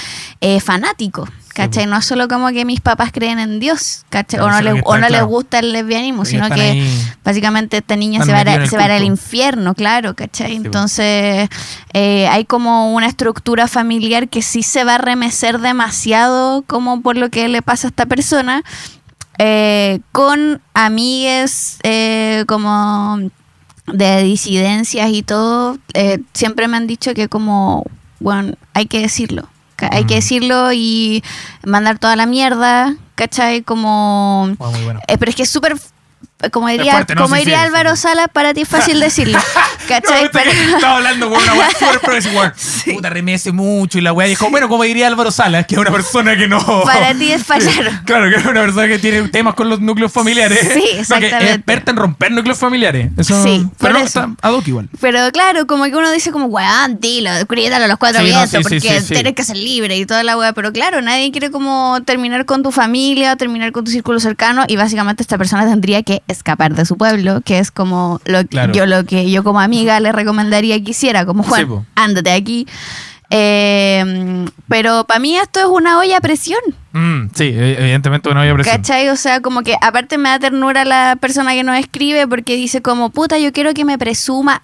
eh, fanático. ¿Cachai? No es solo como que mis papás creen en Dios, ¿cachai? Claro, o no, sino le- que o no les gusta el lesbianismo, sino que ahí- básicamente esta niña se va, a, se va al infierno, claro, ¿cachai? po. Entonces eh, hay como una estructura familiar que sí se va a remecer demasiado como por lo que le pasa a esta persona eh, con amigues eh, como de disidencias y todo, siempre me han dicho que como, bueno, hay que decirlo. Hay que Mm. decirlo y mandar toda la mierda, ¿cachai? Como... Wow, muy bueno. eh, pero es que es súper... Como diría, fuerte, ¿no? como Sí, sí, diría sí, Álvaro sí. Sala, para ti es fácil <laughs> decirlo. ¿Cachai? No, Pero- Estaba hablando con una weá súper weón. Puta, remece mucho y la weá dijo, bueno, como diría Álvaro Salas, que es una persona que no. <laughs> Para ti es fallar. <laughs> Claro, que es una persona que tiene temas con los núcleos familiares. Sí, No, que es exactamente. experta en romper núcleos familiares. Eso, Sí, pero no, eso. está ad hoc igual. Pero claro, como que uno dice como, weón, dilo, griítalo a los cuatro vientos, porque tienes que ser libre y toda la weá. Pero claro, nadie quiere como terminar con tu familia, terminar con tu círculo cercano y básicamente esta persona tendría que escapar de su pueblo, que es como lo, Claro. yo lo que yo como amiga le recomendaría que hiciera, como Juan, Sí, ándate aquí. Eh, pero para mí esto es una olla a presión. Mm, sí, e- evidentemente no había presión. ¿Cachai? O sea, como que aparte me da ternura la persona que nos escribe porque dice como, puta, yo quiero que me presuma.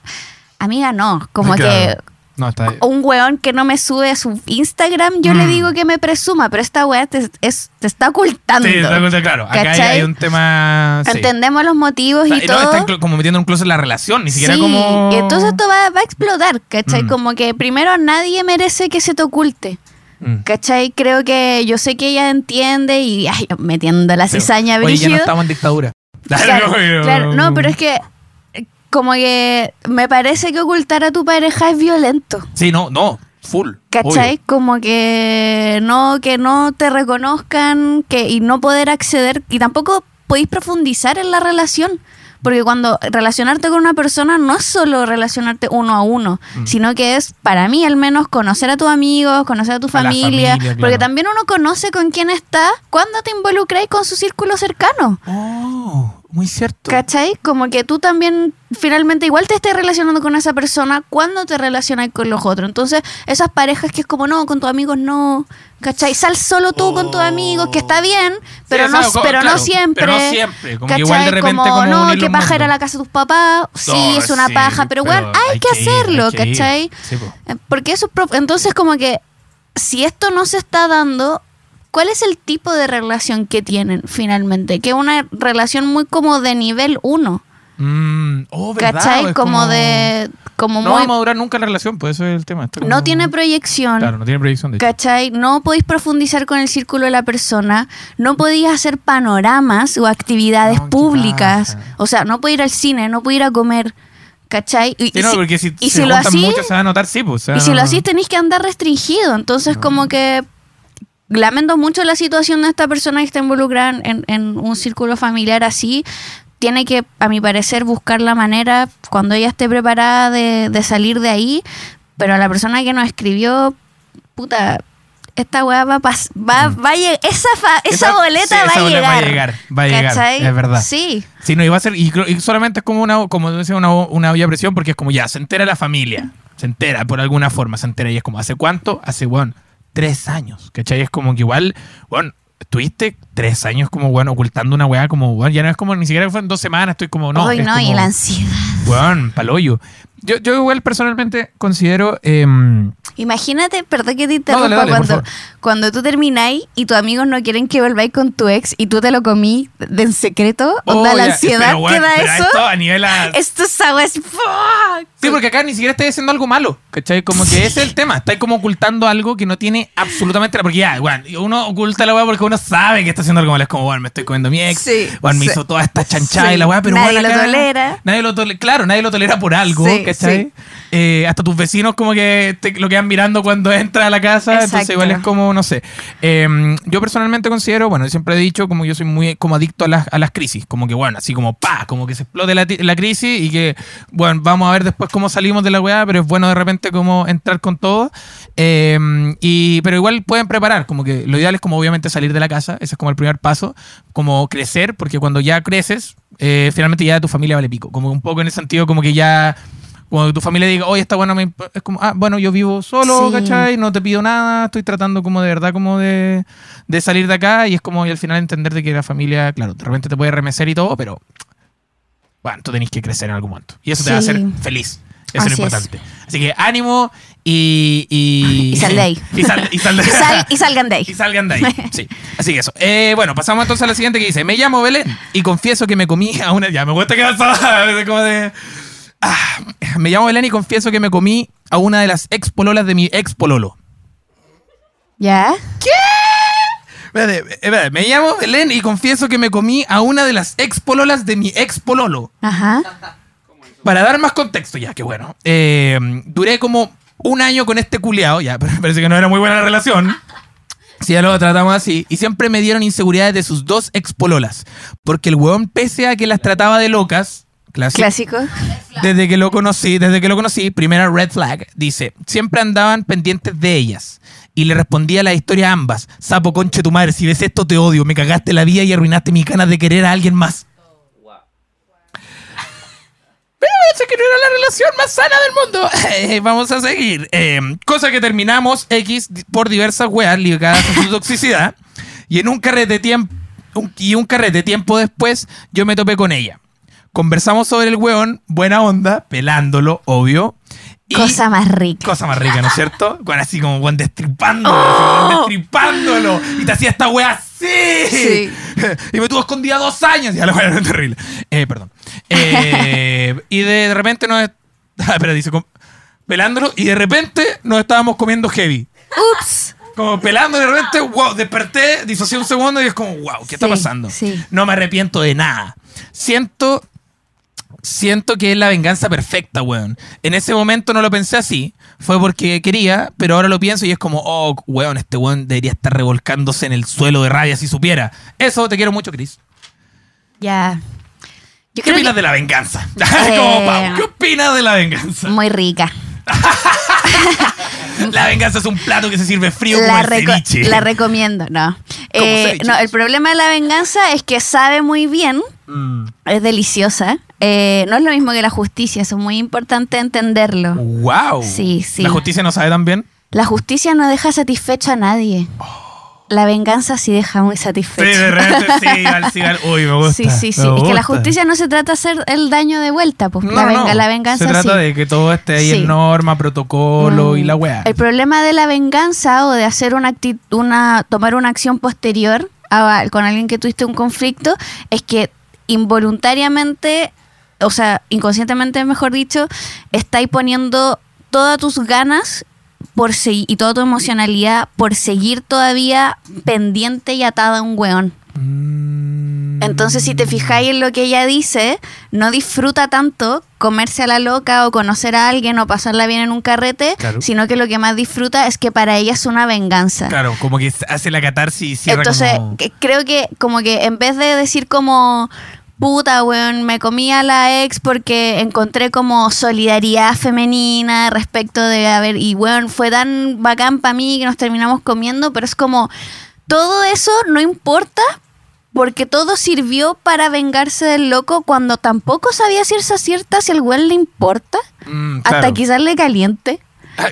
Amiga, no. Como <laughs> Claro. que No, está. un weón que no me sube a su Instagram, yo le Mm. digo que me presuma, pero esta weá te, es- te está ocultando. Sí, está cosa- claro. Acá hay, un tema. sí. Entendemos los motivos Está- y no, todo. está inclu- como metiendo un closet en la relación, ni siquiera Sí, como. y entonces esto va, va a explotar, ¿cachai? Mm. Como que primero nadie merece que se te oculte. Mm. ¿Cachai? Creo que yo sé que ella entiende y ay, metiendo la cizaña Oye, ya no brígido. estamos en dictadura. <laughs> Claro, claro. no, pero es que como que me parece que ocultar a tu pareja es violento. Sí, no, no, full. ¿Cachai? obvio. Como que no, que no te reconozcan que, y no poder acceder y tampoco podéis profundizar en la relación. Porque cuando relacionarte con una persona no es solo relacionarte uno a uno, Mm. sino que es, para mí al menos, conocer a tus amigos, conocer a tu A familia. Porque también uno conoce con quién está cuando te involucráis con su círculo cercano. Oh, muy cierto. ¿Cachai? Como que tú también finalmente igual te estés relacionando con esa persona cuando te relacionas con los otros. Entonces, esas parejas que es como, no, con tus amigos no, ¿cachai? Sal solo tú con tus amigos, que está bien, pero, Sí, no, pero claro, no siempre. pero no siempre, como que igual de repente como no, unir que paja ir a la casa de tus papás, sí, No, es una sí, paja, pero bueno, hay, que ir, hacerlo, que. ¿cachai? Sí, po. Eh, Porque eso entonces como que si esto no se está dando, ¿cuál es el tipo de relación que tienen finalmente? Que es una relación muy como de nivel 1, Mm, oh. ¿cachai? Como, de como No muy vamos a durar nunca la relación, pues eso es el tema. No tiene proyección. Claro, no tiene proyección de hecho. ¿Cachai? No podéis profundizar con el círculo de la persona, no podéis hacer panoramas o actividades No, qué públicas, o sea, no podéis ir al cine, no podéis ir a comer, ¿cachai? Y, Sí, y no, si- porque si, y se si lo hacís- mucho se va a notar, sí, pues. o sea, Y si lo hacís tenéis que andar restringido. Entonces, como que lamento mucho la situación de esta persona que está involucrada en, en un círculo familiar así. Tiene que, a mi parecer, buscar la manera, cuando ella esté preparada, de, de salir de ahí. Pero a la persona que nos escribió, puta, esta weá va a pas- va, va a esa, fa- esa, boleta, sí, va, esa a llegar, va a llegar, va a llegar, es verdad. Sí. Sí, no, iba a ser, y, solamente es como una, como decía, una, una olla presión, porque es como ya, se entera la familia, se entera por alguna forma, se entera, y es como, ¿hace cuánto? Hace, bueno, tres años, ¿cachai? Es como que igual, bueno, estuviste tres años como, bueno, ocultando una weá, como, bueno, ya no es como, ni siquiera fueron dos semanas, estoy como, no, no, y la ansiedad. paloyo. Yo, yo igual personalmente considero, em, Imagínate, perdón que te No, interrumpa, dale, dale, por cuando, cuando tú termináis y tus amigos no quieren que volváis con tu ex y tú te lo comí de en secreto, onda oh, la ya, ansiedad pero, weón, que da pero eso. Esto a nivel a- Esto es agua, es. Sí, porque acá ni siquiera estáis haciendo algo malo, ¿cachai? Como que ese es el tema. Estáis como ocultando algo que no tiene absolutamente. Porque ya, bueno, uno oculta la weá porque uno sabe que está haciendo algo malo. Es como, bueno, me estoy comiendo mi ex. Sí, bueno, me sí. hizo toda esta chanchada Sí, y la weá, pero nadie bueno, lo acá- tolera. Nadie lo tolera. Claro, nadie lo tolera por algo, ¿cachai? sí. Eh, hasta tus vecinos como que te- lo quedan mirando cuando entra a la casa. Entonces igual es como, no sé. Eh, yo personalmente considero, bueno, siempre he dicho como yo soy muy como adicto a las, a las crisis. Como que, bueno, así como pa, como que se explote la, la crisis y que, bueno, vamos a ver después cómo salimos de la weá, pero es bueno de repente como entrar con todo. Eh, y, pero igual pueden preparar, como que lo ideal es como obviamente salir de la casa, ese es como el primer paso, como crecer, porque cuando ya creces, eh, finalmente ya tu familia vale pico. Como un poco en ese sentido, como que ya cuando tu familia diga, oye, está bueno, me imp-", es como, ah, bueno, yo vivo solo, Sí. ¿cachai? No te pido nada, estoy tratando como de verdad como de, de salir de acá y es como y al final entender de que la familia, claro, de repente te puede remecer y todo, pero bueno, tú tenés que crecer en algún momento. Y eso te va a hacer feliz. Eso es lo es. importante. Así que ánimo Y, y, Y sal de ahí. <laughs> y, sal, y sal de- <laughs> Y, sal- y salgan de ahí. <laughs> y salgan de ahí. Sí. Así que eso. Eh, bueno, pasamos entonces a la siguiente que dice: Me llamo Belén y confieso que me comí a una. Ya, me gusta que pasaba. como de. Ah, me llamo Belén y confieso que me comí a una de las ex pololas de mi ex pololo. ¿Ya? Espérate, espérate, me llamo Belén y confieso que me comí a una de las ex pololas de mi ex pololo. Ajá. Para dar más contexto, ya, que bueno. eh, duré como un año con este culiao, ya, <laughs> pero parece que no era muy buena la relación. Si ya lo tratamos así. Y siempre me dieron inseguridades de sus dos ex pololas. Porque el huevón, pese a que las trataba de locas, clásico, Clásico. desde que lo conocí, desde que lo conocí, primera red flag, dice, siempre andaban pendientes de ellas. Y le respondía la historia a ambas. Sapo, conche tu madre, si ves esto te odio, me cagaste la vida y arruinaste mis ganas de querer a alguien más. Que no era la relación más sana del mundo. <laughs> Eh, vamos a seguir. Eh, cosa que terminamos X por diversas weas ligadas a su <laughs> toxicidad. Y en un carrete tiempo y un carrete tiempo después yo me topé con ella. Conversamos sobre el weón, buena onda, pelándolo, obvio. Y Cosa más rica. cosa más rica, ¿no es cierto? <laughs> Con así como weón destripándolo, así, Oh. destripándolo. Y te hacía esta wea así. Sí. <laughs> Y me tuvo escondida dos años. Ya la wea era terrible. Eh, perdón. Eh, <laughs> y de repente nos. Ah, espera, dice. Pelándolo. Y de repente nos estábamos comiendo heavy. Ups. Como pelando y de repente, wow, desperté, disocié un segundo y es como, wow, ¿qué está Sí, pasando? sí. No me arrepiento de nada. Siento, siento que es la venganza perfecta, weón. En ese momento no lo pensé así, fue porque quería, pero ahora lo pienso y es como, oh, weón, este weón debería estar revolcándose en el suelo de rabia si supiera. Eso, te quiero mucho, Chris. Ya. ¿Qué opinas que de la venganza? <laughs> como, Pau, ¿qué opinas de la venganza? muy rica. <laughs> La venganza es un plato que se sirve frío como La, el reco- ceviche. la recomiendo, no. Eh, no. El problema de la venganza es que sabe muy bien, Mm. es deliciosa. Eh, no es lo mismo que la justicia, eso es muy importante entenderlo. Wow. Sí, sí. ¿La justicia no sabe tan bien? La justicia no deja satisfecho a nadie. La venganza sí deja muy Sí, satisfecho. de repente sí, <laughs> al sí, al- Uy, me gusta. Sí, sí, sí. Es que la gusta. justicia no se trata de hacer el daño de vuelta, pues. No, la, venga- no. la venganza Se trata sí. de que todo esté ahí Sí. en norma, protocolo y Mm. la weá. El problema de la venganza o de hacer una una tomar una acción posterior a- con alguien que tuviste un conflicto es que involuntariamente, o sea, inconscientemente mejor dicho, estáis poniendo todas tus ganas por y toda tu emocionalidad por seguir todavía pendiente y atada a un weón. Mm. Entonces, si te fijáis en lo que ella dice, no disfruta tanto comerse a la loca o conocer a alguien o pasarla bien en un carrete, Claro. sino que lo que más disfruta es que para ella es una venganza. Claro, como que hace la catarsis y cierra Entonces, como... creo que como que en vez de decir como puta, weón, me comí a la ex porque encontré como solidaridad femenina respecto de, a ver, y weón, fue tan bacán para mí que nos terminamos comiendo, pero es como, todo eso no importa porque todo sirvió para vengarse del loco cuando tampoco sabía si es cierta, si al weón le importa, Mm, hasta quizás le caliente.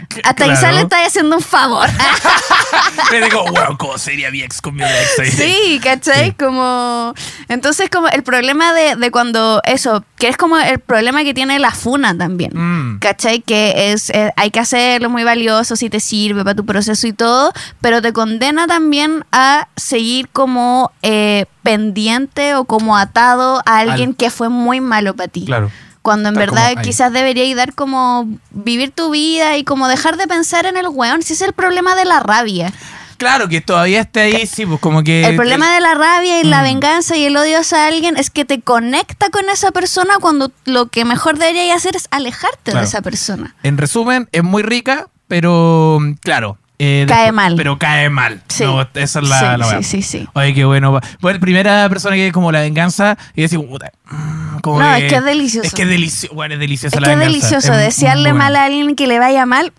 Quizás claro. le estás haciendo un favor. <laughs> Me digo, wow, ¿cómo sería mi ex con mi ex? Sí, ¿cachai? Sí. Como. Entonces, como el problema de, de cuando. Eso, que es como el problema que tiene la funa también. Mm, ¿Cachai? Que es, eh, hay que hacerlo muy valioso si te sirve para tu proceso y todo, pero te condena también a seguir como eh, pendiente o como atado a alguien Al- que fue muy malo para ti. claro. Cuando en verdad como quizás deberíais dar como vivir tu vida y como dejar de pensar en el weón, si es el problema de la rabia. Claro, que todavía esté ahí, sí, pues como que... El problema de la rabia y la Mm. venganza y el odio hacia alguien es que te conecta con esa persona cuando lo que mejor deberías hacer es alejarte Claro. de esa persona. En resumen, es muy rica, pero claro. Eh, Cae después- mal. Pero cae mal. Sí. No, esa es la, Sí, la sí, sí, sí. Oye, qué bueno. Bueno, primera persona que es como la venganza y decir, puta. mm, como No, es que es delicioso. Es que es delicioso. Bueno, es deliciosa Es la que es venganza. delicioso Es desearle muy mal a alguien que le vaya mal.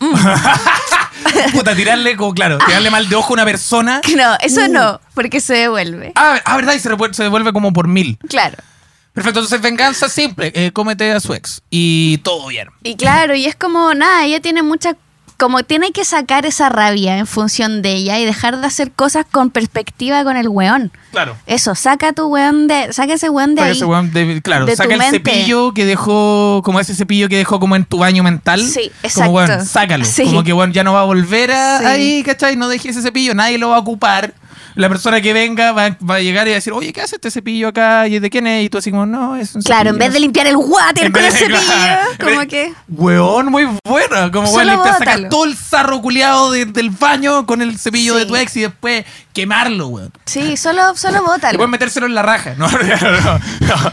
mm, <laughs> Puta, tirarle, como, claro, tirarle mal de ojo a una persona. <laughs> No, eso Uh. no, porque se devuelve. Ah, ah, verdad, y se devuelve, se devuelve como por mil. Claro. Perfecto, entonces venganza simple. Eh, cómete a su ex. Y todo bien. Y claro, y es como, nada, ella tiene mucha como tiene que sacar esa rabia en función de ella y dejar de hacer cosas con perspectiva con el weón. Claro. Eso, saca tu weón de, saca ese weón de Saca ahí. ese weón de- claro, de saca el mente. cepillo que dejó, como ese cepillo que dejó como en tu baño mental. Sí, Como, exacto. weón, sácalo. Sí. Como que, weón, ya no va a volver a, Sí. ahí, ¿cachai? No deje ese cepillo, nadie lo va a ocupar. La persona que venga va, va a llegar y va a decir, oye, ¿qué hace este cepillo acá? ¿Y de quién es? Y tú así como, no, es un Claro, en cepillo". vez de limpiar el water En con el <laughs> cepillo, claro, como que... Weón, muy buena. Como weón, limpiar, sacar todo el sarro culiado de- del baño con el cepillo Sí. de tu ex y después quemarlo, weón. Sí, solo, solo <laughs> bótalo. Después metérselo en la raja. No, <laughs> no, no. no.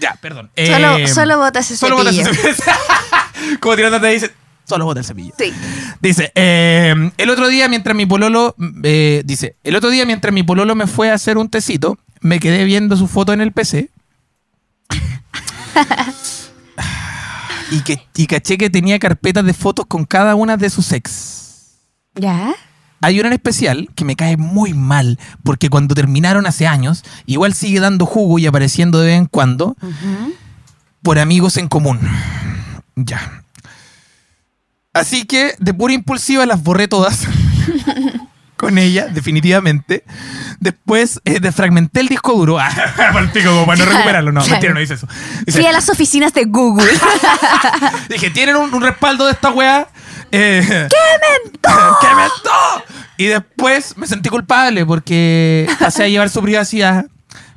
ya, perdón. Solo, Eh, solo bota ese Solo cepillo. ese cepillo. Como tirándote dice, solo bota el cepillo. Sí. Dice, eh, el otro día mientras mi pololo, eh, dice, el otro día mientras mi pololo me fue a hacer un tecito, me quedé viendo su foto en el PC. <laughs> y, que, y caché que tenía carpetas de fotos con cada una de sus ex. ¿Ya? Hay una en especial que me cae muy mal, porque cuando terminaron hace años, igual sigue dando jugo y apareciendo de vez en cuando por amigos en común. Ya. Así que de pura impulsiva las borré todas <laughs> con ella, definitivamente. Después eh, desfragmenté el disco duro. Ah, <laughs> para como no <laughs> recuperarlo. No, mentira, no hice eso. Dice, Fui a las oficinas de Google. Dije, ¿tienen un, un respaldo de esta weá? Eh, ¡Qué mentó! ¡Qué mentó! Y después me sentí culpable porque pasé a llevar su privacidad,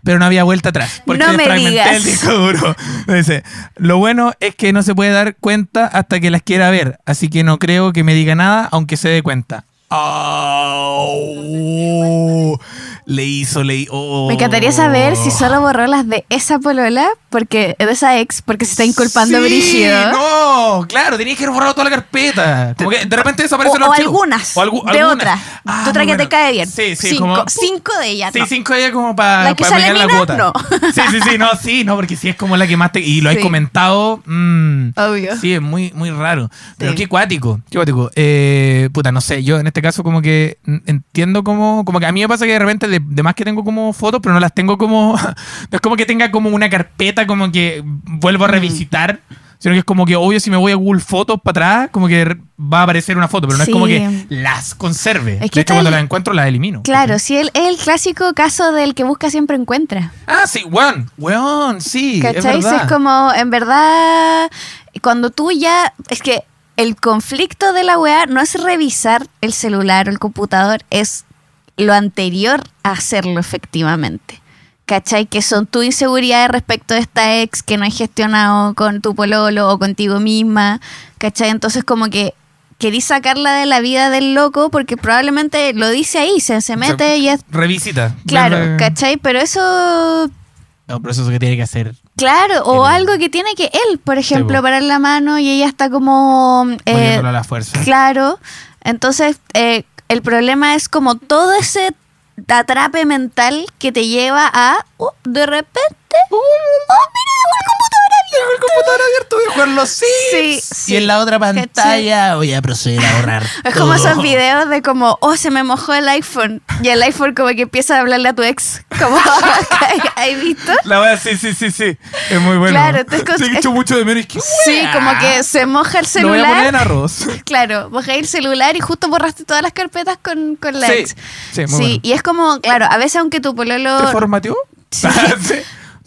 pero no había vuelta atrás. Porque No me digas. el disco duro. <laughs> Dice, lo bueno es que no se puede dar cuenta hasta que las quiera ver, así que no creo que me diga nada aunque se dé cuenta. Oh, le hizo, le hizo. Me encantaría saber si solo borró las de esa polola, porque de esa ex, porque se está inculpando sí, brígido. No, claro, tenías que haber borrado toda la carpeta. Como que de repente desaparecen los o algunas, O algu- de algunas. otra. Ah, de otra que te bueno. cae bien. Sí, sí, cinco, como. cinco de ellas. Sí, no. cinco de ellas como para La que sale la cuota. no. Sí, sí, sí, no, sí, no, porque si es como la que más te. Y lo has Sí. comentado. mm, Obvio. Sí, es muy, muy raro. Pero Sí. qué cuático, qué cuático. Eh, puta, no sé, yo en este caso como que entiendo como, como que a mí me pasa que de repente de, de más que tengo como fotos, pero no las tengo como, <laughs> no es como que tenga como una carpeta como que vuelvo Mm. a revisitar, sino que es como que obvio si me voy a Google Fotos para atrás, como que va a aparecer una foto, pero no Sí. es como que las conserve. Es que de hecho, cuando el- las encuentro las elimino. Claro, sí, el- es el clásico caso del que busca siempre encuentra. Ah, sí, weón, weón, sí, es ¿Cachai? verdad. Es como, en verdad, cuando tú ya. Es que el conflicto de la weá no es revisar el celular o el computador, es lo anterior a hacerlo efectivamente. ¿Cachai? Que son tus inseguridades respecto de esta ex que no has gestionado con tu pololo o contigo misma. ¿Cachai? Entonces, como que querís sacarla de la vida del loco porque probablemente lo dice ahí, se, se mete y es. Revisita. Claro, ¿cachai? Pero eso No, pero eso es lo que tiene que hacer. Claro, o El- algo que tiene que él, por ejemplo, parar la mano y ella está como... eh, a la fuerza. claro, entonces eh, el problema es como todo ese atrape mental que te lleva a, oh, de repente, oh, mira, computador Tengo el computador abierto, voy a jugar los Sims. Sí, sí. Y en la otra pantalla voy a proceder a borrar. <laughs> Es como todo. esos videos de como, oh, se me mojó el iPhone. Y el iPhone como que empieza a hablarle a tu ex. Como, <laughs> ¿has visto? La verdad, sí, sí, sí, sí. Es muy bueno. Claro, Te he es- hecho mucho de menos. ¿Qué <laughs> Sí, wea? como que se moja el Lo voy a poner celular. en arroz. Claro, bajé el celular y justo borraste todas las carpetas con, con la Sí, ex. sí, muy bueno. y es como, claro, a veces aunque tu ¿Se pololo, formateó? Sí.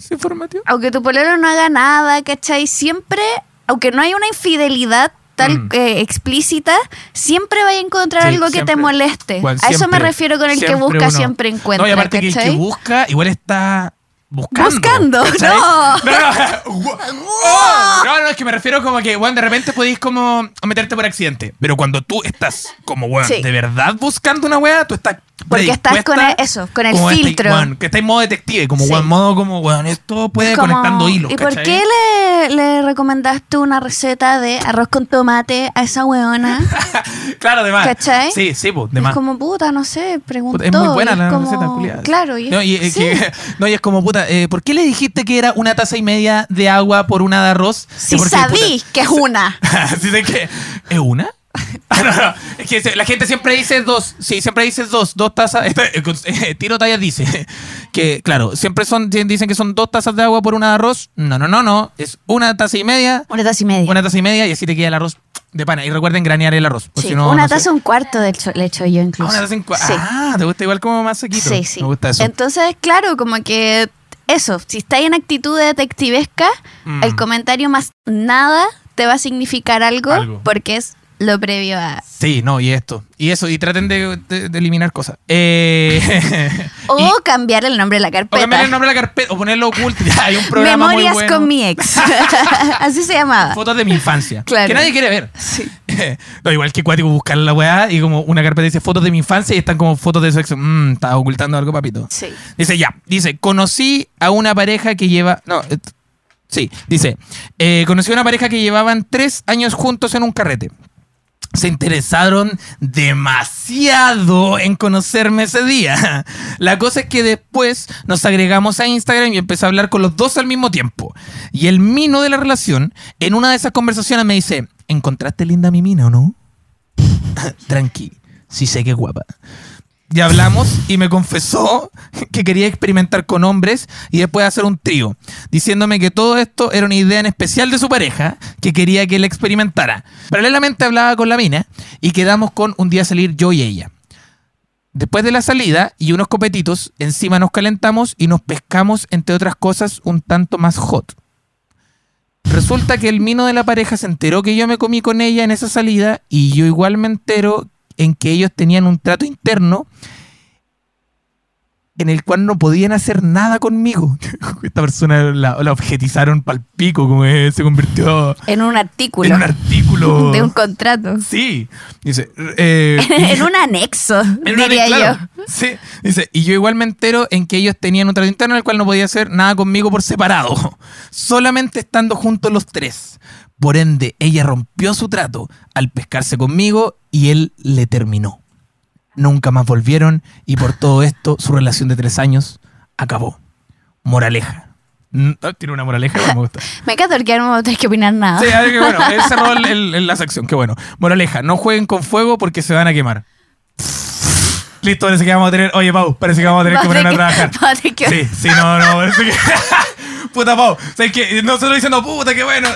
¿Se, se formateó? aunque tu pololo no haga nada, ¿cachai? Siempre, aunque no hay una infidelidad tal Mm. eh, explícita, siempre vaya a encontrar Sí, algo que te moleste. Bueno, a eso me refiero con el que busca uno- siempre encuentra, No, y aparte que el que ¿cachai? busca igual está buscando. Buscando, ¿cachai? no. No, no, Oh, no, no, es que me refiero como que, bueno, de repente podéis como meterte por accidente. Pero cuando tú estás como, bueno, Sí. de verdad buscando una weá, tú estás Porque estás con el- eso, con el estáis- filtro. weón, que está en modo detective, como, Sí. weón, modo como, weón, esto puede Es como, conectando hilos, ¿Y por qué le, le recomendaste una receta de arroz con tomate a esa weona? <laughs> claro, de más. ¿Cachai? Sí, sí, pues, de Es más. como puta, no sé, preguntó. Puta, es muy buena la como- receta, culiada. Claro, y, no, y, sí. que- <laughs> no, y es como, puta, eh, ¿por qué le dijiste que era una taza y media de agua por una de arroz? Si sabí que es una. <laughs> Así de que, ¿es una? <laughs> Ah, no, no. Es que se- la gente siempre dice dos. Sí, siempre dice dos. Dos tazas. <laughs> Eh, eh, Tiro Tallas dice que, claro, siempre son dicen que son dos tazas de agua por una de arroz. No, no, no, no. Es una taza y media. Una taza y media. Una taza y media y así te queda el arroz de pana. Y recuerden granear el arroz. por Sí, si no- una no sé. taza, un cuarto de hecho, le echo yo Ah, incluso. una taza en cua- Sí. Ah, te gusta igual como más sequito. Sí, sí. Me gusta eso. Entonces, claro, como que eso, si estáis en actitud detectivesca, Mm. el comentario más nada te va a significar algo, Algo. porque es lo previo a... Sí, no, y esto. Y eso, y traten de, de- de eliminar cosas. Eh, <laughs> O y- cambiar el nombre de la o carpeta. cambiar el nombre de la carpeta, o ponerlo oculto. <laughs> Ya, hay un programa Memorias muy bueno. con mi ex. <laughs> Así se llamaba. Fotos de mi infancia. Claro. Que nadie quiere ver. Sí. <laughs> no, igual que cuático buscar la weá y como una carpeta dice fotos de mi infancia y están como fotos de sexo. Mmm, estaba ocultando algo, papito. Sí. Dice ya, dice, conocí a una pareja que lleva... No, eh, sí, dice, eh, conocí a una pareja que llevaban tres años juntos en un carrete. Se interesaron demasiado en conocerme ese día. <laughs> La cosa es que después nos agregamos a Instagram y empecé a hablar con los dos al mismo tiempo. Y el mino de la relación, en una de esas conversaciones me dice, ¿encontraste linda mi mina o no? <laughs> Tranqui, sí sé que guapa. Ya hablamos y me confesó que quería experimentar con hombres y después hacer un trío, diciéndome que todo esto era una idea en especial de su pareja que quería que él experimentara. Paralelamente hablaba con la mina y quedamos con un día salir yo y ella. Después de la salida y unos copetitos, encima nos calentamos y nos pescamos, entre otras cosas, un tanto más hot. Resulta que el mino de la pareja se enteró que yo me comí con ella en esa salida y yo igual me entero en que ellos tenían un trato interno en el cual no podían hacer nada conmigo. <laughs> Esta persona la, la objetizaron pal pico, como se convirtió En un artículo. en un artículo. <laughs> De un contrato. Sí. Dice. eh, <laughs> en un anexo, en diría claro, yo. Sí. Dice, y yo igual me entero en que ellos tenían un trato interno en el cual no podía hacer nada conmigo por separado. Solamente estando juntos los tres. Por ende, ella rompió su trato al pescarse conmigo y él le terminó. Nunca más volvieron y por todo esto su relación de tres años acabó. Moraleja. Mm, ah, Tiene una moraleja, me gusta. <laughs> Me encanta porque no tenés que opinar nada. Sí, a ver, que bueno, él cerró el- el- el- la sección, qué bueno. Moraleja, no jueguen con fuego porque se van a quemar. Listo, parece que vamos a tener. Oye, Pau, parece que vamos a tener que ponernos a trabajar. <laughs> que- que- Sí, sí, no, no, parece que. <laughs> Puta Pau, ¿sabes qué? Nosotros diciendo, puta, qué bueno.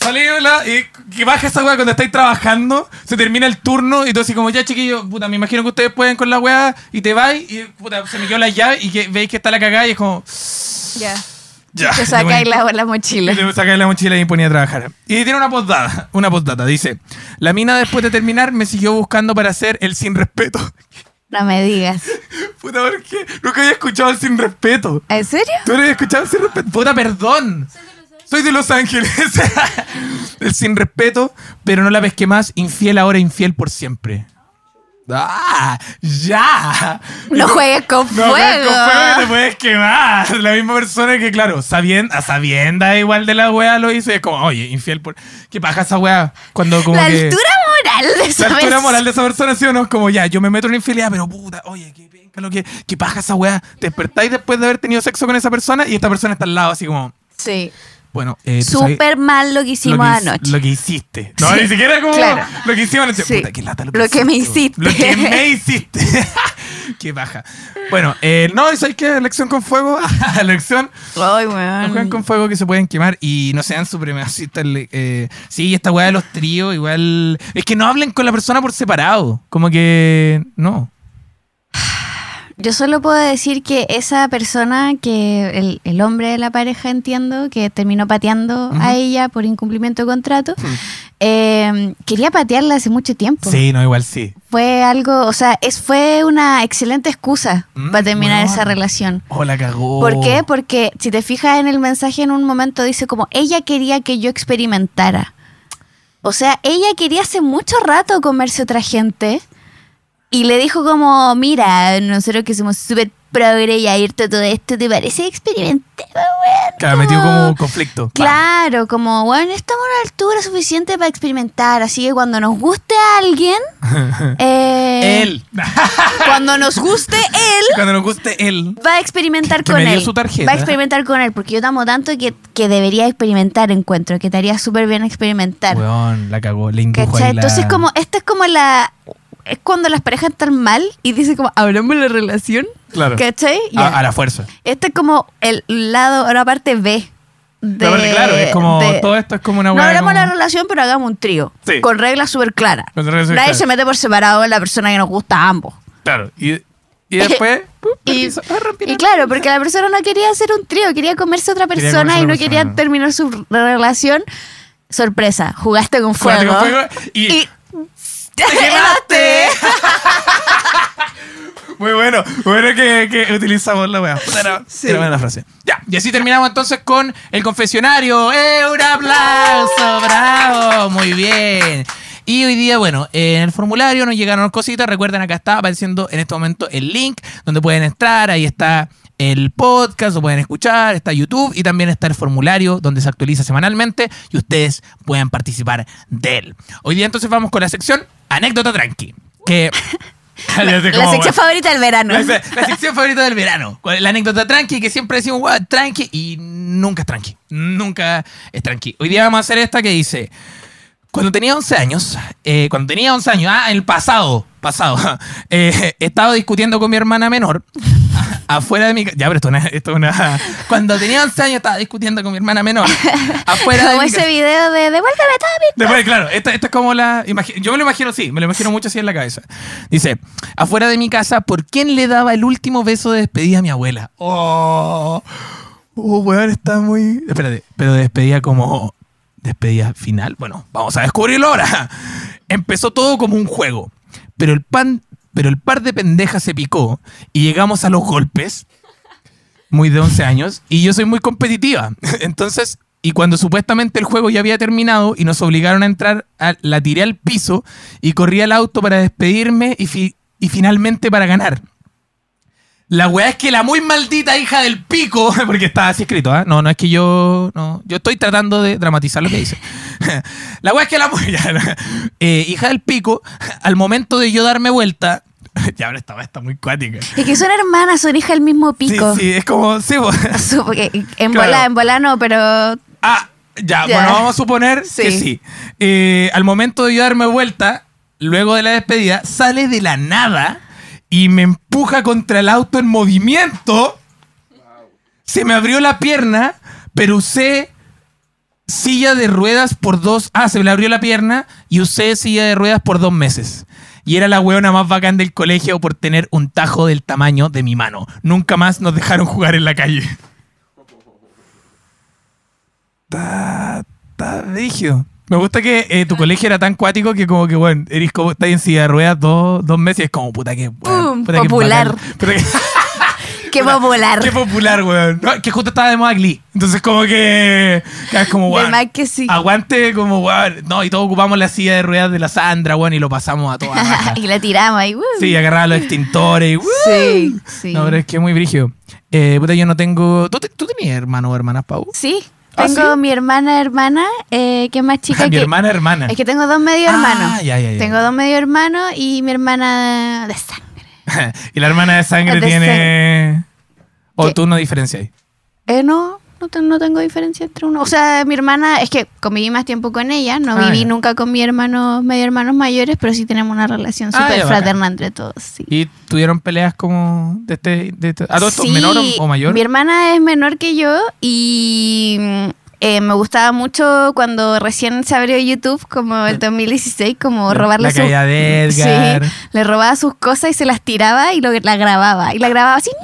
Salíla y que baja esa weá cuando estáis trabajando, se termina el turno y tú así como, ya chiquillo, puta, me imagino que ustedes pueden con la weá y te vais y puta, se me quedó la llave y que veis que está la cagada y es como, Ya. ya. Te sacáis la, la mochila. <laughs> y le sacáis la mochila y me ponía a trabajar. Y tiene una postdata, una postdata, dice, la mina después de terminar me siguió buscando para hacer el sin respeto. <laughs> No me digas. <laughs> Puta, ¿por qué? Nunca había escuchado el sin respeto. ¿En serio? ¿Tú no habías escuchado el sin respeto? Puta, perdón. Soy de Los Ángeles. el <laughs> sin respeto, pero no la pesqué más. Infiel ahora, infiel por siempre. ¡Ah! ¡Ya! No juegues con No, fuego. juegues con fuego que te puedes quemar. La misma persona que, claro, sabien- a sabienda igual de la wea lo hizo. Y es como, oye, infiel por. ¿Qué paja esa wea? Cuando como la que. altura moral de esa La altura persona. moral de esa persona, ¿sí o no? Como ya, yo me meto en infidelidad, pero puta, oye, qué penca lo que. ¿Qué paja esa wea? Te despertáis después de haber tenido sexo con esa persona y esta persona está al lado, así como. Sí. Bueno, eh, Súper mal lo que hicimos lo que, hic- anoche. Lo que hiciste. No, Sí, ni siquiera como claro. lo que hicimos anoche. Sí. Puta, qué lata lo que, Lo que me hiciste. Lo que me hiciste. <laughs> qué baja. Bueno, eh, no, ¿sabes qué? Elección con fuego. <laughs> Elección. Ay, No jueguen weón. con fuego que se pueden quemar y no sean supremacistas. Eh, sí, esta weá de los tríos, igual. Es que no hablen con la persona por separado. Como que. No. Yo solo puedo decir que esa persona, que el, el hombre de la pareja, entiendo, que terminó pateando a ella por incumplimiento de contrato, eh, quería patearla hace mucho tiempo. Sí, no, igual sí. Fue algo, o sea, es, fue una excelente excusa Mm, para terminar esa relación. Oh, la cagó. ¿Por qué? Porque si te fijas en el mensaje en un momento dice como ella quería que yo experimentara. O sea, ella quería hace mucho rato comerse otra gente y le dijo como, mira, nosotros que somos súper progre y a irte todo esto, ¿te parece experimentemos, weón? Claro, metió como conflicto. Claro, como, bueno, estamos a una altura suficiente para experimentar, así que cuando nos guste a alguien, <laughs> eh, Él. <laughs> cuando nos guste él, <laughs> Cuando nos guste él. va a experimentar Que con me dio él. su tarjeta. Va a experimentar con él, porque yo te amo tanto que, que debería experimentar, encuentro, que te haría súper bien experimentar. Weón, la cagó. Le indujo ¿Cachai? ahí la- Entonces, como, esta es como la. Es cuando las parejas están mal y dice como, hablamos la relación. Claro. ¿Cachai? A, Ya. a la fuerza. Este es como el lado, la parte B de. Porque claro, es como. de- todo esto es como una no hablamos como- la relación, pero hagamos un trío. Sí. Con reglas súper claras. Con reglas súper Nadie se mete por separado en la persona que nos gusta a ambos. Claro. Y, y después. <laughs> Y, y claro, porque la persona no quería hacer un trío, quería comerse a otra persona a y no otra quería persona. terminar su relación. Sorpresa, jugaste con Jugaste fuego. con fuego y- y ¡Te quemaste! <laughs> Muy bueno, bueno que, que utilizamos la weá. Era, Sí. era buena la frase. Ya, y así terminamos entonces con el confesionario. ¡Eh, un aplauso! ¡Bravo! Muy bien. Y hoy día, bueno, en el formulario nos llegaron cositas. Recuerden, acá está apareciendo en este momento el link donde pueden entrar. Ahí está el podcast, lo pueden escuchar, está YouTube y también está el formulario donde se actualiza semanalmente y ustedes pueden participar de él. Hoy día entonces vamos con la sección Anécdota Tranqui. Que. <laughs> <laughs> La sección bueno. favorita del verano. La, la sección favorita del verano. ¿Cuál es La anécdota tranqui, que siempre decimos, "Guau, tranqui, y nunca es tranqui. Nunca es tranqui. Hoy día vamos a hacer esta que dice, cuando tenía 11 años, eh, cuando tenía 11 años, ah, el pasado, pasado, <laughs> eh, estaba discutiendo con mi hermana menor afuera de mi casa. Ya, pero esto, es- esto es una... Cuando tenía 11 años estaba discutiendo con mi hermana menor afuera de mi ese casa. video de Devuélveme todo mi Después, claro, esta, esta es como la. Yo me lo imagino así, me lo imagino mucho así en la cabeza. Dice: Afuera de mi casa, ¿por quién le daba el último beso de despedida a mi abuela? Oh, oh weón, está muy. Espérate, pero despedida como. Despedida final. Bueno, vamos a descubrirlo ahora. Empezó todo como un juego, pero el pan. Pero el par de pendejas se picó y llegamos a los golpes muy de 11 años y yo soy muy competitiva. <laughs> Entonces, y cuando supuestamente el juego ya había terminado y nos obligaron a entrar, la tiré al piso y corrí al auto para despedirme y, fi- y finalmente para ganar. La weá es que la muy maldita hija del pico, <laughs> porque está así escrito, ¿ah? No, no es que yo. No, yo estoy tratando de dramatizar lo que dice. <laughs> La weá es que la muy. Eh, hija del pico, al momento de yo darme vuelta. <laughs> Ya, ahora esta está muy cuática. Es que son hermanas, son hijas del mismo pico. Sí, sí, es como. Sí, <laughs> porque en Claro. bola, en bola no, pero Ah, ya, Ya. bueno, vamos a suponer que Sí. sí. Eh, al momento de yo darme vuelta, luego de la despedida, sale de la nada y me empuja contra el auto en movimiento. Se me abrió la pierna, pero usé silla de ruedas por dos. Ah, se me abrió la pierna y usé silla de ruedas por dos meses. Y era la weona más bacán del colegio por tener un tajo del tamaño de mi mano. Nunca más nos dejaron jugar en la calle. Está, está rígido. Me gusta que eh, tu colegio era tan cuático que como que, bueno, eres como, estás en silla de ruedas dos, dos meses y es como, puta que... bueno, Pum, puta que popular. bacán. Puta que- qué popular. Qué popular, weón. No, que justo estaba de moda Glee. Entonces como que... es como, weón. más que sí. Aguante como, weón. No, y todos ocupamos la silla de ruedas de la Sandra, weón, y lo pasamos a toda <laughs> raja. y la tiramos ahí. uh. Sí, agarraba los extintores y... ¡uh! sí, sí. No, pero es que es muy brígido. Eh, puta, yo no tengo... ¿Tú, te- tú tenías hermano o hermanas, Pau? Sí, ¿Ah, tengo sí? mi hermana hermana, eh, que es más chica mi que... hermana, hermana. Es que tengo dos medio Ah, hermanos. ya, ya, ya. Tengo dos medio hermanos y mi hermana de sangre. <laughs> y la hermana de sangre De tiene... O tú no diferencias. Eh, no, no, te- no tengo diferencia entre uno. O sea, mi hermana, es que conviví más tiempo con ella, no Ah, viví ya. nunca con mi hermano, medio hermanos mayores, pero sí tenemos una relación Ah, súper bacán. fraterna entre todos, sí. ¿Y tuvieron peleas como de este... De este ¿A todo esto Sí, menor o, o mayor? Mi hermana es menor que yo y eh, me gustaba mucho cuando recién se abrió YouTube, como el 2016, como robarle La sus- de <laughs> Edgar. Sí, le robaba sus cosas y se las tiraba y lo, la grababa. Y la grababa así, <laughs>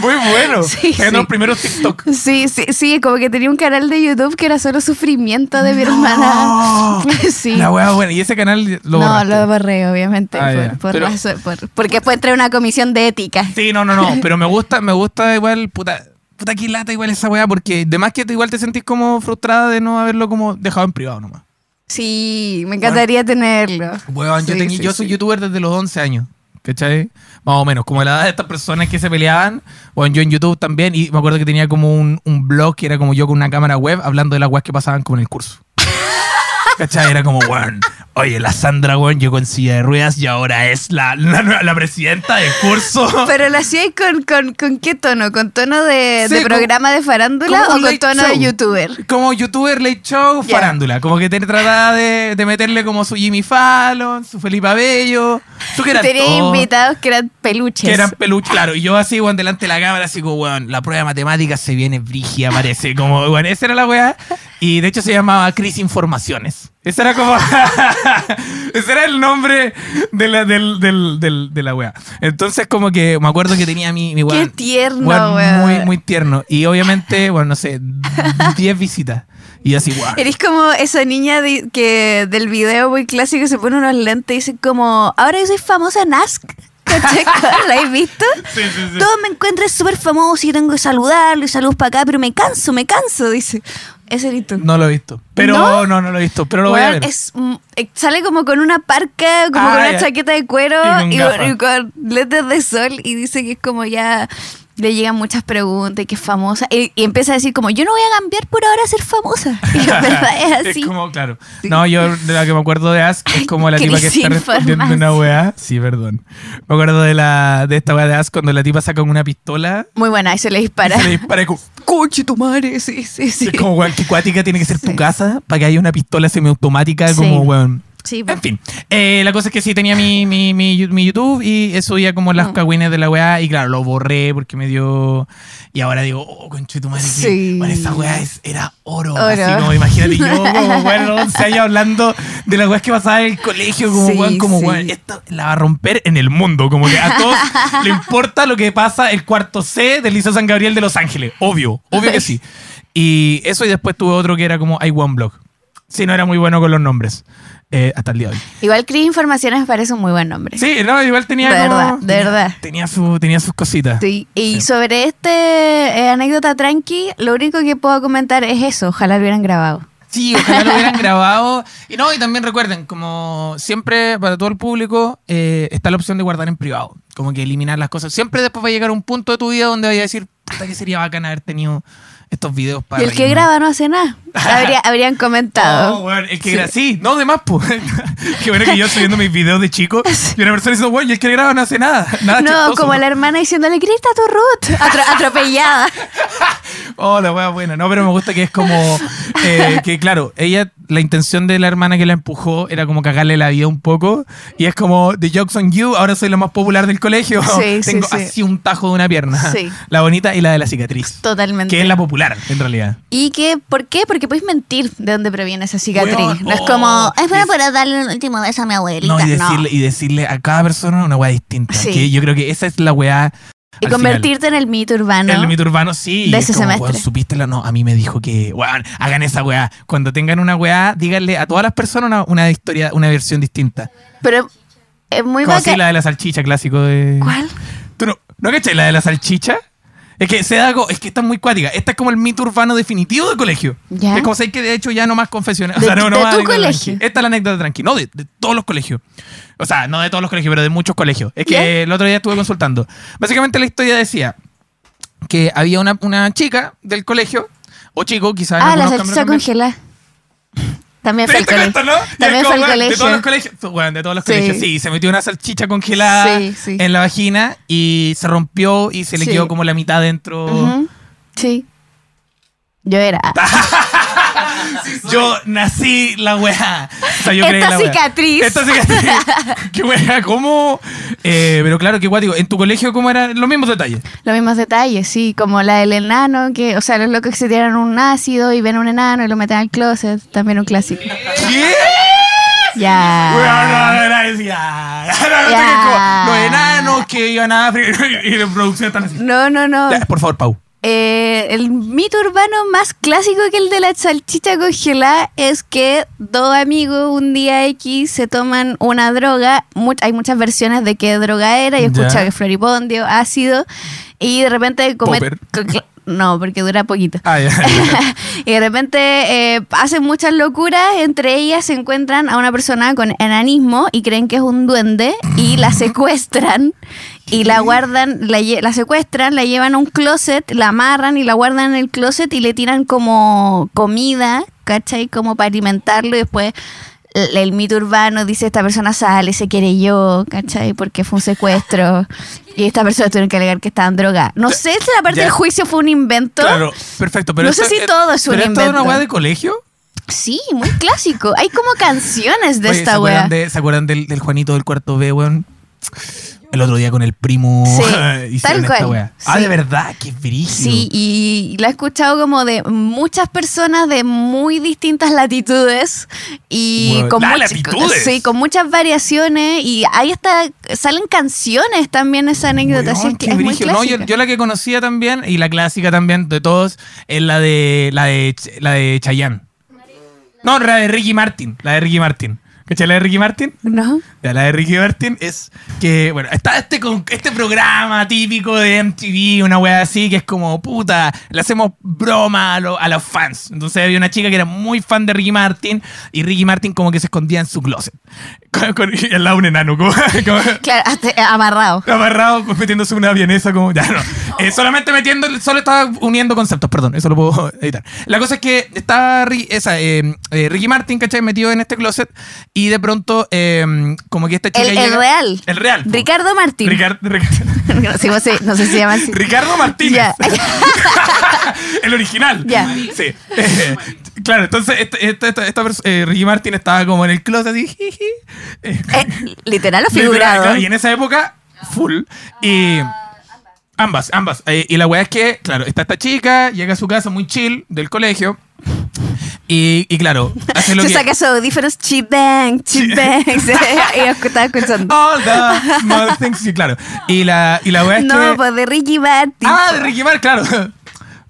Muy bueno. Sí, sí. los primeros TikTok. Sí, sí, sí, como que tenía un canal de YouTube que era solo sufrimiento de mi No. hermana. <laughs> sí. La wea buena. Y ese canal lo no, borraste? lo borré, obviamente, Ah, por- ya. por Pero- razón- por- porque entré a una comisión de ética. Sí, no, no, no. Pero me gusta, me gusta igual, puta, puta que lata igual esa weá, porque de más que te- igual te sentís como frustrada de no haberlo como dejado en privado nomás. Sí, me encantaría tenerlo. Weón, yo, sí, yo soy sí. youtuber desde los 11 años. ¿Cachai? Más o menos, como la edad de estas personas que se peleaban. Bueno, yo en YouTube también, y me acuerdo que tenía como un, un blog que era como yo con una cámara web hablando de las weas que pasaban como en el curso. <laughs> ¿Cachai? Era como, weón, Oye, la Sandra, weón, llegó en silla de ruedas y ahora es la, la, la presidenta del curso. <laughs> Pero lo hacía con, con, con qué tono? ¿Con tono de, Sí, de como- programa de farándula o con tono show. de youtuber? Como youtuber, late show, farándula. Como que te trataba de, de meterle como su Jimmy Fallon, su Felipe Abello. Su que eran Tenía todos- invitados que eran peluches. Que eran peluches, claro. Y yo así, weón, delante de la cámara, así como, weón, la prueba de matemáticas se viene brigia, parece. Como, weón, esa era la weá. Y de hecho se llamaba Cris Informaciones. Ese era como. <laughs> Ese era el nombre de la, del, del, del- de la weá. Entonces, como que me acuerdo que tenía mi, mi Qué weón. tierno, weón, weón. Muy, muy tierno. Y obviamente, bueno, no sé, <laughs> 10 visitas. Y yo así, weón. Eres como esa niña de- que del video muy clásico se pone unos lentes y dice como, ahora yo soy famosa en Ask. <laughs> ¿La has visto? Sí, sí, sí. Todos me encuentran súper famoso y tengo que saludarlo y saludos para acá, pero me canso, me canso, dice. Ese eres tú. No lo he visto. Pero ¿No? no, no, lo he visto. Pero lo voy a ver. es, eh, sale como con una parca, como Ah, con una ya. chaqueta de cuero Y con y, y con lentes de sol y dice que es como ya le llegan muchas preguntas y que es famosa y, y empieza a decir como yo no voy a cambiar por ahora a ser famosa <laughs> y en verdad es <laughs> así Es como, claro. No, yo de la que me acuerdo de Ask es como la tipa que está respondiendo una weá. Sí, perdón. Me acuerdo de la de esta weá de Ask cuando la tipa saca una pistola muy buena y se le y dispara se le dispara y como, coche tu madre sí sí sí es como weón, que cuática tiene que ser tu casa para que haya una pistola semiautomática Sí. como weón. Sí En fin, eh, la cosa es que sí tenía mi, mi, mi, mi YouTube y subía como las Mm. cagüines de la weá y claro, lo borré porque me dio... Y ahora digo, oh, conche tu madre, Sí. bueno, esa weá es, era oro. Oro. Así como, imagínate yo <laughs> como, weón, 11 años hablando de las weas que pasaba en el colegio, como, Sí, weón, como, weón, esto la va a romper en el mundo, como que a todos <laughs> le importa lo que pasa el cuarto C del Liceo San Gabriel de Los Ángeles, obvio, obvio que sí. Y eso y después tuve otro que era como I One Blog. Sí, no era muy bueno con los nombres. Eh, hasta el día de hoy. igual Cris Informaciones me parece un muy buen nombre Sí, no, igual tenía De como- verdad, de tenía- verdad. Tenía, su, tenía sus cositas. Sí, y Sí. sobre este eh, anécdota tranqui, lo único que puedo comentar es eso, ojalá lo hubieran grabado. Sí, ojalá lo hubieran <laughs> grabado. Y no, y también recuerden, como siempre para todo el público, eh, está la opción de guardar en privado. Como que eliminar las cosas. Siempre después va a llegar un punto de tu vida donde vaya a decir, puta que sería bacán haber tenido estos videos para y el que reírme". graba no hace nada. Habría- <laughs> habrían comentado. weón, el que Sí. gra- sí, no, de más, pues. <laughs> Qué bueno que yo subiendo mis videos de chico <laughs> y una persona diciendo, weón, y el que graba no hace nada. Nada no, chistoso". como la hermana diciéndole, grita tu Ruth, Atro- atropellada. Oh, la wea buena. No, pero me gusta que es como eh, que, claro, ella, la intención de la hermana que la empujó era como cagarle la vida un poco. Y es como, The Jokes on You, ahora soy la más popular del colegio. Sí, sí, Tengo sí. así un tajo de una pierna. Sí. La bonita y la de la cicatriz. Totalmente. Que es la popular, en realidad. ¿Y qué? ¿Por qué? Porque puedes mentir de dónde proviene esa cicatriz. No es oh, como, es para poder darle un último beso a mi abuelita. No, y decirle, y decirle a cada persona una weá distinta. Sí. Que yo creo que esa es la weá. Y al convertirte en el mito urbano. final. El mito urbano, sí. de es ese como, semestre. weón, ¿Supiste la? No, a mí me dijo que, weón, hagan esa weá. Cuando tengan una weá, díganle a todas las personas una, una historia, una versión distinta. Pero es muy Como así la de la salchicha clásico de. ¿Cuál? ¿Tú no, ¿no cachai la de la salchicha? Es que se da algo, es que está muy cuática. Esta es como el mito urbano definitivo del colegio. Ya. Es como sé que de hecho ya no más confesiones. <laughs> O De- sea, no, no de más tu colegio. tranqui. Esta es la anécdota tranqui. No, de, de todos los colegios. O sea, no de todos los colegios, pero de muchos colegios. Es que Ya. el otro día estuve consultando. Básicamente la historia decía que había una, una chica del colegio, o chico, quizás. Ah, la salchicha congelada. También fue ¿Te al colegio. no? También fue al. De todos los colegios. Bueno, de todos los Sí. colegios. Sí, se metió una salchicha congelada Sí, sí. en la vagina y se rompió y se le quedó como la mitad dentro. Sí. Yo era. <laughs> Yo nací la weá. O sea, yo Esta creí la weá. cicatriz. Esta cicatriz. qué weá, ¿cómo? Eh, pero claro, qué guático. ¿En tu colegio cómo eran los mismos detalles? Los mismos detalles, sí, como la del enano, que, o sea, los locos que se tiran un ácido y ven un enano y lo meten al closet, también un clásico. ¿Qué? Ya. No, no, Los enanos que iban a África y de producción están así. No, no, no. Ya, por favor, Pau. Eh, el mito urbano más clásico que el de la salchicha congelada es que dos amigos un día X se toman una droga. Hay muchas versiones de qué droga era. Yo escuchado que floripondio, ácido. Y de repente comer. Popper. co- cl- No, porque dura poquito. Ah, <laughs> y de repente eh, hacen muchas locuras. Entre ellas se encuentran a una persona con enanismo y creen que es un duende y la secuestran. Y la guardan, la, la secuestran, la llevan a un closet, la amarran y la guardan en el closet y le tiran como comida, ¿cachai? Como para alimentarlo y después el, el mito urbano dice esta persona sale, se quiere yo, ¿cachai? Porque fue un secuestro. Y esta persona tuvieron que alegar que estaban drogadas. No sé si la parte Ya. del juicio fue un invento. Claro, perfecto. Pero No sé si todo es un ¿pero esto es una invento. weá de colegio? Sí, muy clásico. Hay como canciones de Oye, ¿se esta de- ¿Se acuerdan del, del Juanito del cuarto B, weón? El otro día con el primo Sí, <laughs> esta. Ah, de verdad, qué brígido. Sí, y la he escuchado como de muchas personas de muy distintas latitudes y Bueno, con, ¡ah, much- latitudes! sí, con muchas variaciones y ahí está salen canciones también esa anécdota, así que es muy. No, yo, yo la que conocía también, y la clásica también de todos, es la de la de la de Chayanne. No, la de Ricky Martin. La de Ricky Martin. ¿Cachai la de Ricky Martin? ¿No? Ya, la de Ricky Martin es que, bueno, está este, con- este programa típico de MTV, una wea así, que es como, puta, le hacemos broma a, lo- a los fans. Entonces había una chica que era muy fan de Ricky Martin y Ricky Martin como que se escondía en su closet. Con, con- y al lado un enano, como, <laughs> como Claro, hasta- eh, amarrado. amarrado, metiéndose una vienesa como, ya no. <laughs> Eh, solamente metiendo, solo estaba uniendo conceptos, perdón, eso lo puedo <laughs> editar. La cosa es que está esa, eh, eh, Ricky Martin, ¿cachai? Metido en este closet y de pronto, eh, como que esta chica El, el real. El real. Ricardo Martín. Ricar- Ric- no, sé, no sé- si se llama así. Ricardo Martínez. El original. Ya. Sí. Claro, entonces este- este- esta, esta pers- eh, Ricky Martin estaba como en el closet así. jiji. Eh, Eh, literal <laughs> o figurado. y en esa época, full. Y. Ambas, ambas. Eh, y la weá es que, claro, está esta chica, llega a su casa muy chill del colegio. Y, y claro, hace lo Se que. saca sus audífonos, chip bang, chip bang. <laughs> y estaba escuchando. All the small things. Sí, claro. Y la, y la weá es no, que. pues de Ricky Martin. Ah, de Ricky Martin, claro.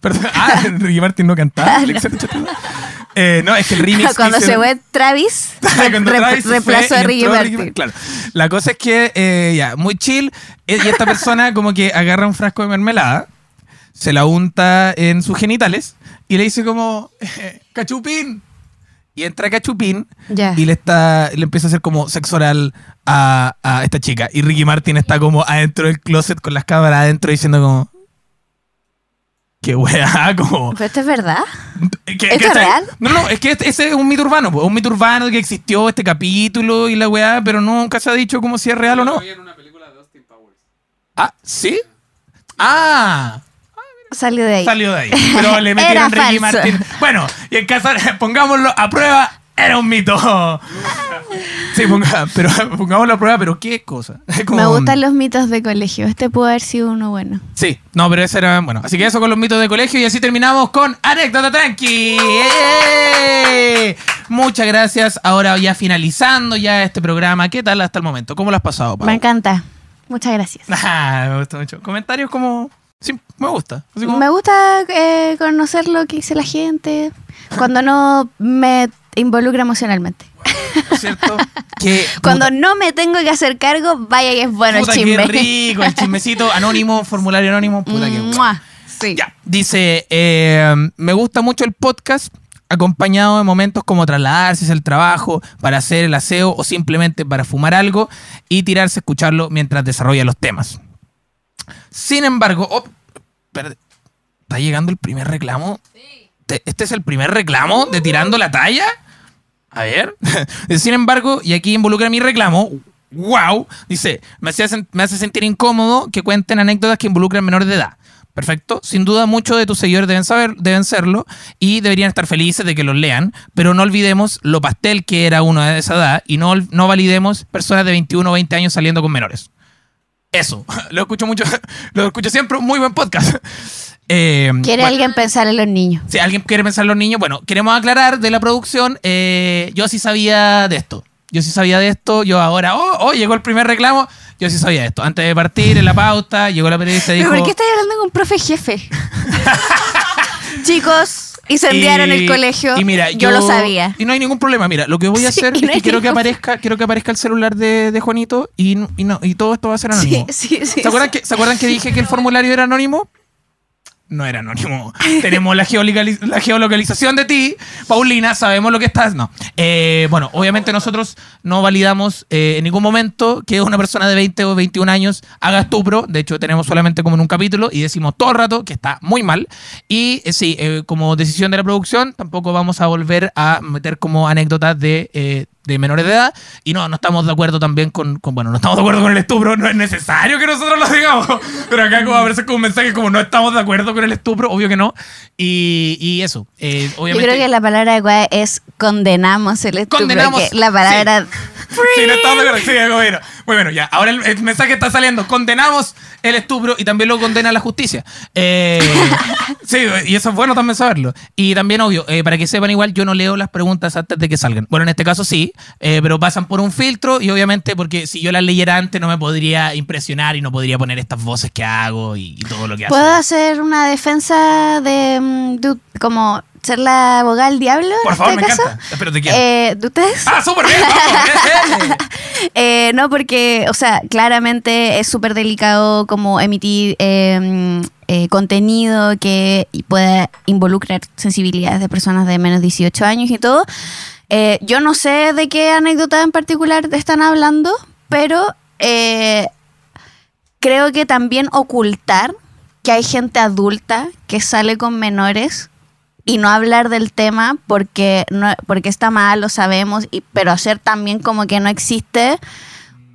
Perdón. <laughs> Ah, Ricky Martin no cantaba. Eh, no, es que el remix. <laughs> Cuando <laughs> se fue Travis, Travis reemplazó a Ricky Martin. Claro. La cosa es que, eh, ya, muy chill. eh, Y esta persona como que agarra un frasco de mermelada, se la unta en sus genitales y le dice como, eh, cachupín. Y entra Cachupín y le está le empieza a hacer como sexo oral a, a esta chica. Y Ricky Martin está como adentro del closet con las cámaras adentro diciendo como... Qué weá, <laughs> como... Pero esto es verdad. ¿Esto es real? No, no, es que este- ese es un mito urbano, po, un mito urbano que existió este capítulo y la weá, pero nunca se ha dicho como si es real o no. Ah, ¿sí? Ah, Salió de ahí. salió de ahí. Pero le <laughs> metieron Ricky. Martin. Bueno, y en caso, <laughs> pongámoslo a prueba, era un mito. Sí, ponga- pero pongámoslo a prueba, pero qué cosa. Como- Me gustan los mitos de colegio. Este pudo haber sido uno bueno. Sí, no, pero ese era bueno. Así que eso con los mitos de colegio y así terminamos con Anécdota Tranqui. ¡Eh! Muchas gracias. Ahora ya finalizando ya este programa. ¿Qué tal hasta el momento? ¿Cómo lo has pasado, Pau? Me encanta. Muchas gracias. <laughs> Ah, me gusta mucho. Comentarios como... Sí, me gusta. Así como- Me gusta eh, conocer lo que dice la gente cuando no me involucra emocionalmente. ¿Cierto? <laughs> Que, Cuando puta, no me tengo que hacer cargo, vaya que es bueno puta, el qué chisme. rico, el chismecito <laughs> anónimo, formulario anónimo. Puta, qué bueno. Mua. Sí. Ya, dice, eh, me gusta mucho el podcast acompañado de momentos como trasladarse hacia el trabajo, para hacer el aseo o simplemente para fumar algo y tirarse a escucharlo mientras desarrolla los temas. Sin embargo, oh, espérate, ¿está llegando el primer reclamo? Te- ¿Este es el primer reclamo de tirando la talla? A ver. <laughs> Sin embargo, y aquí involucra mi reclamo. ¡Wow! Dice, me hace, me hace sentir incómodo que cuenten anécdotas que involucran menores de edad. Perfecto. Sin duda, muchos de tus seguidores deben saber, deben serlo y deberían estar felices de que los lean, pero no olvidemos lo pastel que era uno de esa edad y no, no validemos personas de 21 o 20 años saliendo con menores. Eso. <laughs> Lo escucho mucho, <laughs> lo escucho siempre. Muy buen podcast. Eh, ¿Quiere bueno, alguien pensar en los niños? si alguien quiere pensar en los niños, bueno, queremos aclarar de la producción, eh, yo sí sabía de esto. Yo sí sabía de esto, yo ahora, oh, oh, llegó el primer reclamo, yo sí sabía de esto. Antes de partir en la pauta, llegó la periodista y ¿Pero dijo... por qué estáis hablando con un profe jefe? <laughs> Chicos, incendiaron el colegio. Y mira, yo, lo sabía. Y no hay ningún problema. Mira, lo que voy a <laughs> Sí, hacer no es que quiero que aparezca, quiero que aparezca el celular de, de Juanito y, y no, y todo esto va a ser Sí, anónimo. sí, sí. ¿Se acuerdan, que, ¿Se acuerdan que dije que el formulario era anónimo? No era anónimo. <laughs> Tenemos la, geolocaliz- la geolocalización de ti, Paulina, sabemos lo que estás. No. Eh, bueno, obviamente nosotros no validamos eh, en ningún momento que una persona de 20 o 21 años haga estupro. De hecho, tenemos solamente como en un capítulo y decimos todo el rato que está muy mal. Y eh, sí, como decisión de la producción, tampoco vamos a volver a meter como anécdotas de de menores de edad. Y no, no estamos de acuerdo también con, con- bueno, no estamos de acuerdo con el estupro, no es necesario que nosotros lo digamos. <laughs> Pero acá como a veces con un mensaje como no estamos de acuerdo con el estupro, obvio que no. Y, y eso, eh, Yo obviamente... creo que la palabra adecuada es condenamos el estupro. Condenamos, la palabra... Sí, no estamos de acuerdo. Sí, bueno. Muy bueno, ya. Ahora el, el mensaje está saliendo. Condenamos el estupro y también lo condena la justicia. Eh, <laughs> sí, y eso es bueno también saberlo. Y también, obvio, eh, para que sepan igual, yo no leo las preguntas antes de que salgan. Bueno, en este caso sí, eh, pero pasan por un filtro y obviamente porque si yo las leyera antes no me podría impresionar y no podría poner estas voces que hago y, y todo lo que hago. ¿Puedo hacer una defensa de, mm, de- como ser la abogada del diablo Por favor, este me caso? encanta. Pero te quiero. Eh, ¿De ustedes? ¡Ah, súper bien! ¡Vamos! <laughs> Eh, no, porque, o sea, claramente es súper delicado como emitir eh, eh, contenido que pueda involucrar sensibilidades de personas de menos de 18 años y todo. Yo no sé de qué anécdota en particular te están hablando, pero creo que también ocultar que hay gente adulta que sale con menores y no hablar del tema porque no porque está mal lo sabemos y pero hacer también como que no existe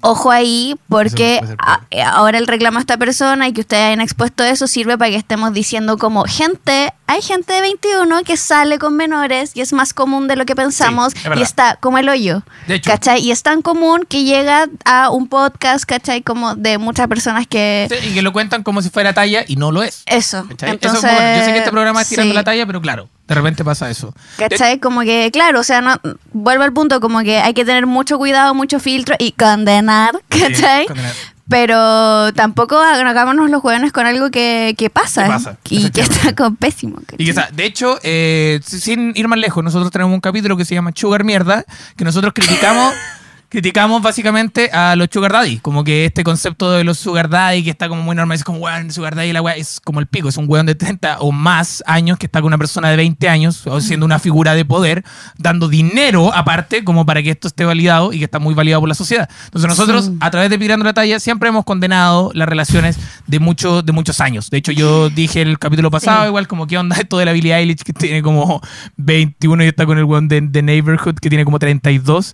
ojo ahí porque a- ahora el reclamo a esta persona y que ustedes hayan expuesto eso sirve para que estemos diciendo como gente hay gente de 21 que sale con menores y es más común de lo que pensamos Sí, es verdad. y está como el hoyo De hecho. ¿cachai? y es tan común que llega a un podcast ¿cachai? como de muchas personas que Sí, y que lo cuentan como si fuera talla y no lo es. eso ¿Cachai? Eso es entonces como- yo sé que este programa es tirando sí. la talla, pero claro, de repente pasa eso. ¿Cachai? Como que, claro, o sea, no, vuelvo al punto, como que hay que tener mucho cuidado, mucho filtro y condenar, ¿cachai? condenar. Pero tampoco hagámonos los jóvenes con algo que, que pasa, pasa, y que está como pésimo. Y ¿cachai? que, sea, de hecho, eh, sin ir más lejos, nosotros tenemos un capítulo que se llama Sugar Mierda, que nosotros criticamos, <laughs> criticamos básicamente a los Sugar Daddy. Como que este concepto de los Sugar Daddy, que está como muy normal, es como, weón, Sugar Daddy, la weá, es como el pico, es un weón de 30 o más años que está con una persona de 20 años, o siendo una figura de poder, dando dinero aparte, como para que esto esté validado y que está muy validado por la sociedad. Entonces nosotros, Sí. a través de Pirando la Talla, siempre hemos condenado las relaciones de, mucho, de muchos años. De hecho, yo dije el capítulo pasado, Sí. igual como qué onda esto de la Billie Eilish que tiene como 21 y está con el weón de, de Neighborhood que tiene como 32.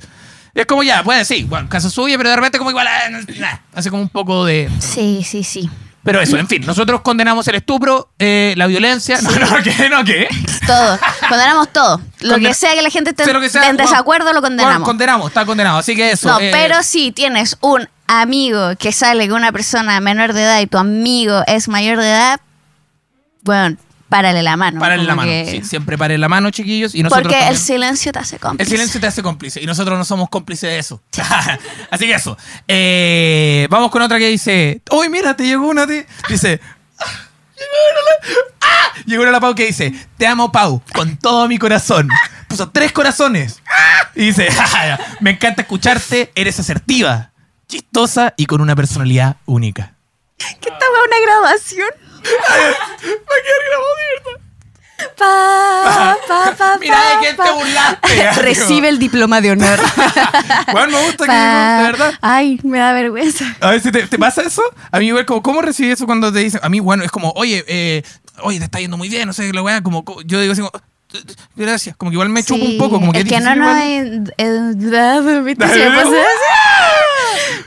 Y es como ya, puede sí, bueno, caso suyo, pero de repente como igual, ah, <clears throat> nah, hace como un poco de... Sí, sí, sí. Pero eso, en fin, nosotros condenamos el estupro, eh, la violencia... No, <laughs> no, ¿qué? No, ¿qué? Todo. Condenamos todo. Lo que sea que la gente esté sea, en desacuerdo, lo condenamos. condenamos, está condenado, así que eso. No, eh, pero si tienes un amigo que sale con una persona menor de edad y tu amigo es mayor de edad, bueno, párale la mano. Párale la mano, que- sí, siempre pare la mano, chiquillos. Y nosotros Porque el silencio te hace cómplice. El silencio te hace cómplice y nosotros no somos cómplices de eso. <laughs> Así que eso. Eh, vamos con otra que dice: Uy, mira, te llegó una. Te... Dice: "Ah, Llegó una, la- ¡Ah! Llegó una la Pau que dice: Te amo, Pau, con todo mi corazón. Puso tres corazones. Y dice: <laughs> "Ja, ja, ja, Me encanta escucharte, eres asertiva, chistosa y con una personalidad única. ¿Qué esta fue una grabación? Va a quedar grabado de verdad. Pa, pa, pa, Mira, ¿de quién te burlaste? Recibe el diploma de honor. Bueno, me gusta que, de verdad. Ay, me da vergüenza. A ver si te, te pasa eso. A mí, igual, como, ¿cómo recibí eso cuando te dicen? A mí, bueno, es como, oye, eh, oye, te está yendo muy bien, no sé, la weá, como, co- yo digo así, como, gracias, como que igual me chupa un poco, como que es que no difícil nos,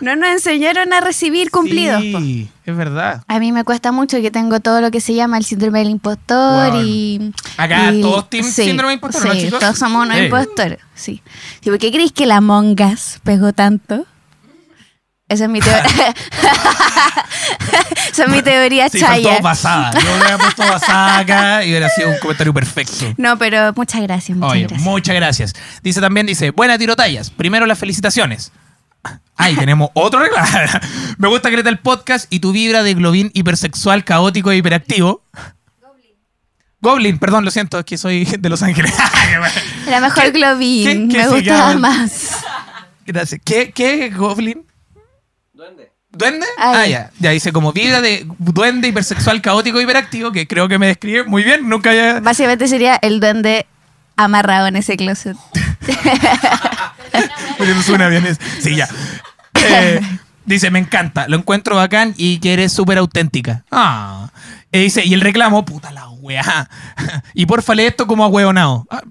no nos enseñaron a recibir cumplidos. po. Sí, es verdad. A mí me cuesta mucho que tengo todo lo que se llama el síndrome del impostor y... Acá y- todos team síndrome del impostor, ¿no, Sí, chicos? todos somos unos impostores, sí. sí. ¿Por qué creéis que la Mongas pegó tanto? Esa es mi teoría. <laughs> Esa es mi teoría Sí, chaya. faltó basada. Yo hubiera puesto basada acá y hubiera sido un comentario perfecto. No, pero muchas gracias, muchas Oye, gracias. muchas gracias. Dice también, dice, buena tirotallas. Primero las felicitaciones. Ay, tenemos otro regalo. <laughs> Me gusta Greta el podcast y tu vibra de globín hipersexual, caótico e hiperactivo. Goblin, perdón, lo siento, es que soy de Los Ángeles. <laughs> Era mejor ¿Qué- Globin, qué- qué me gustaba llama? más. Gracias. ¿Qué, qué es Goblin? Duende. ¿Duende? Ah, Ah, ya. ya. Ya dice como vibra de duende hipersexual, caótico e hiperactivo, que creo que me describe muy bien. Nunca haya... Básicamente sería el duende amarrado en ese closet. <laughs> No suena bien. Sí, ya. Eh, dice, me encanta, lo encuentro bacán y que eres súper auténtica. Ah. Eh, dice, y el reclamo, puta la weá. <laughs> y porfa, lee esto como ahueonado. Ah,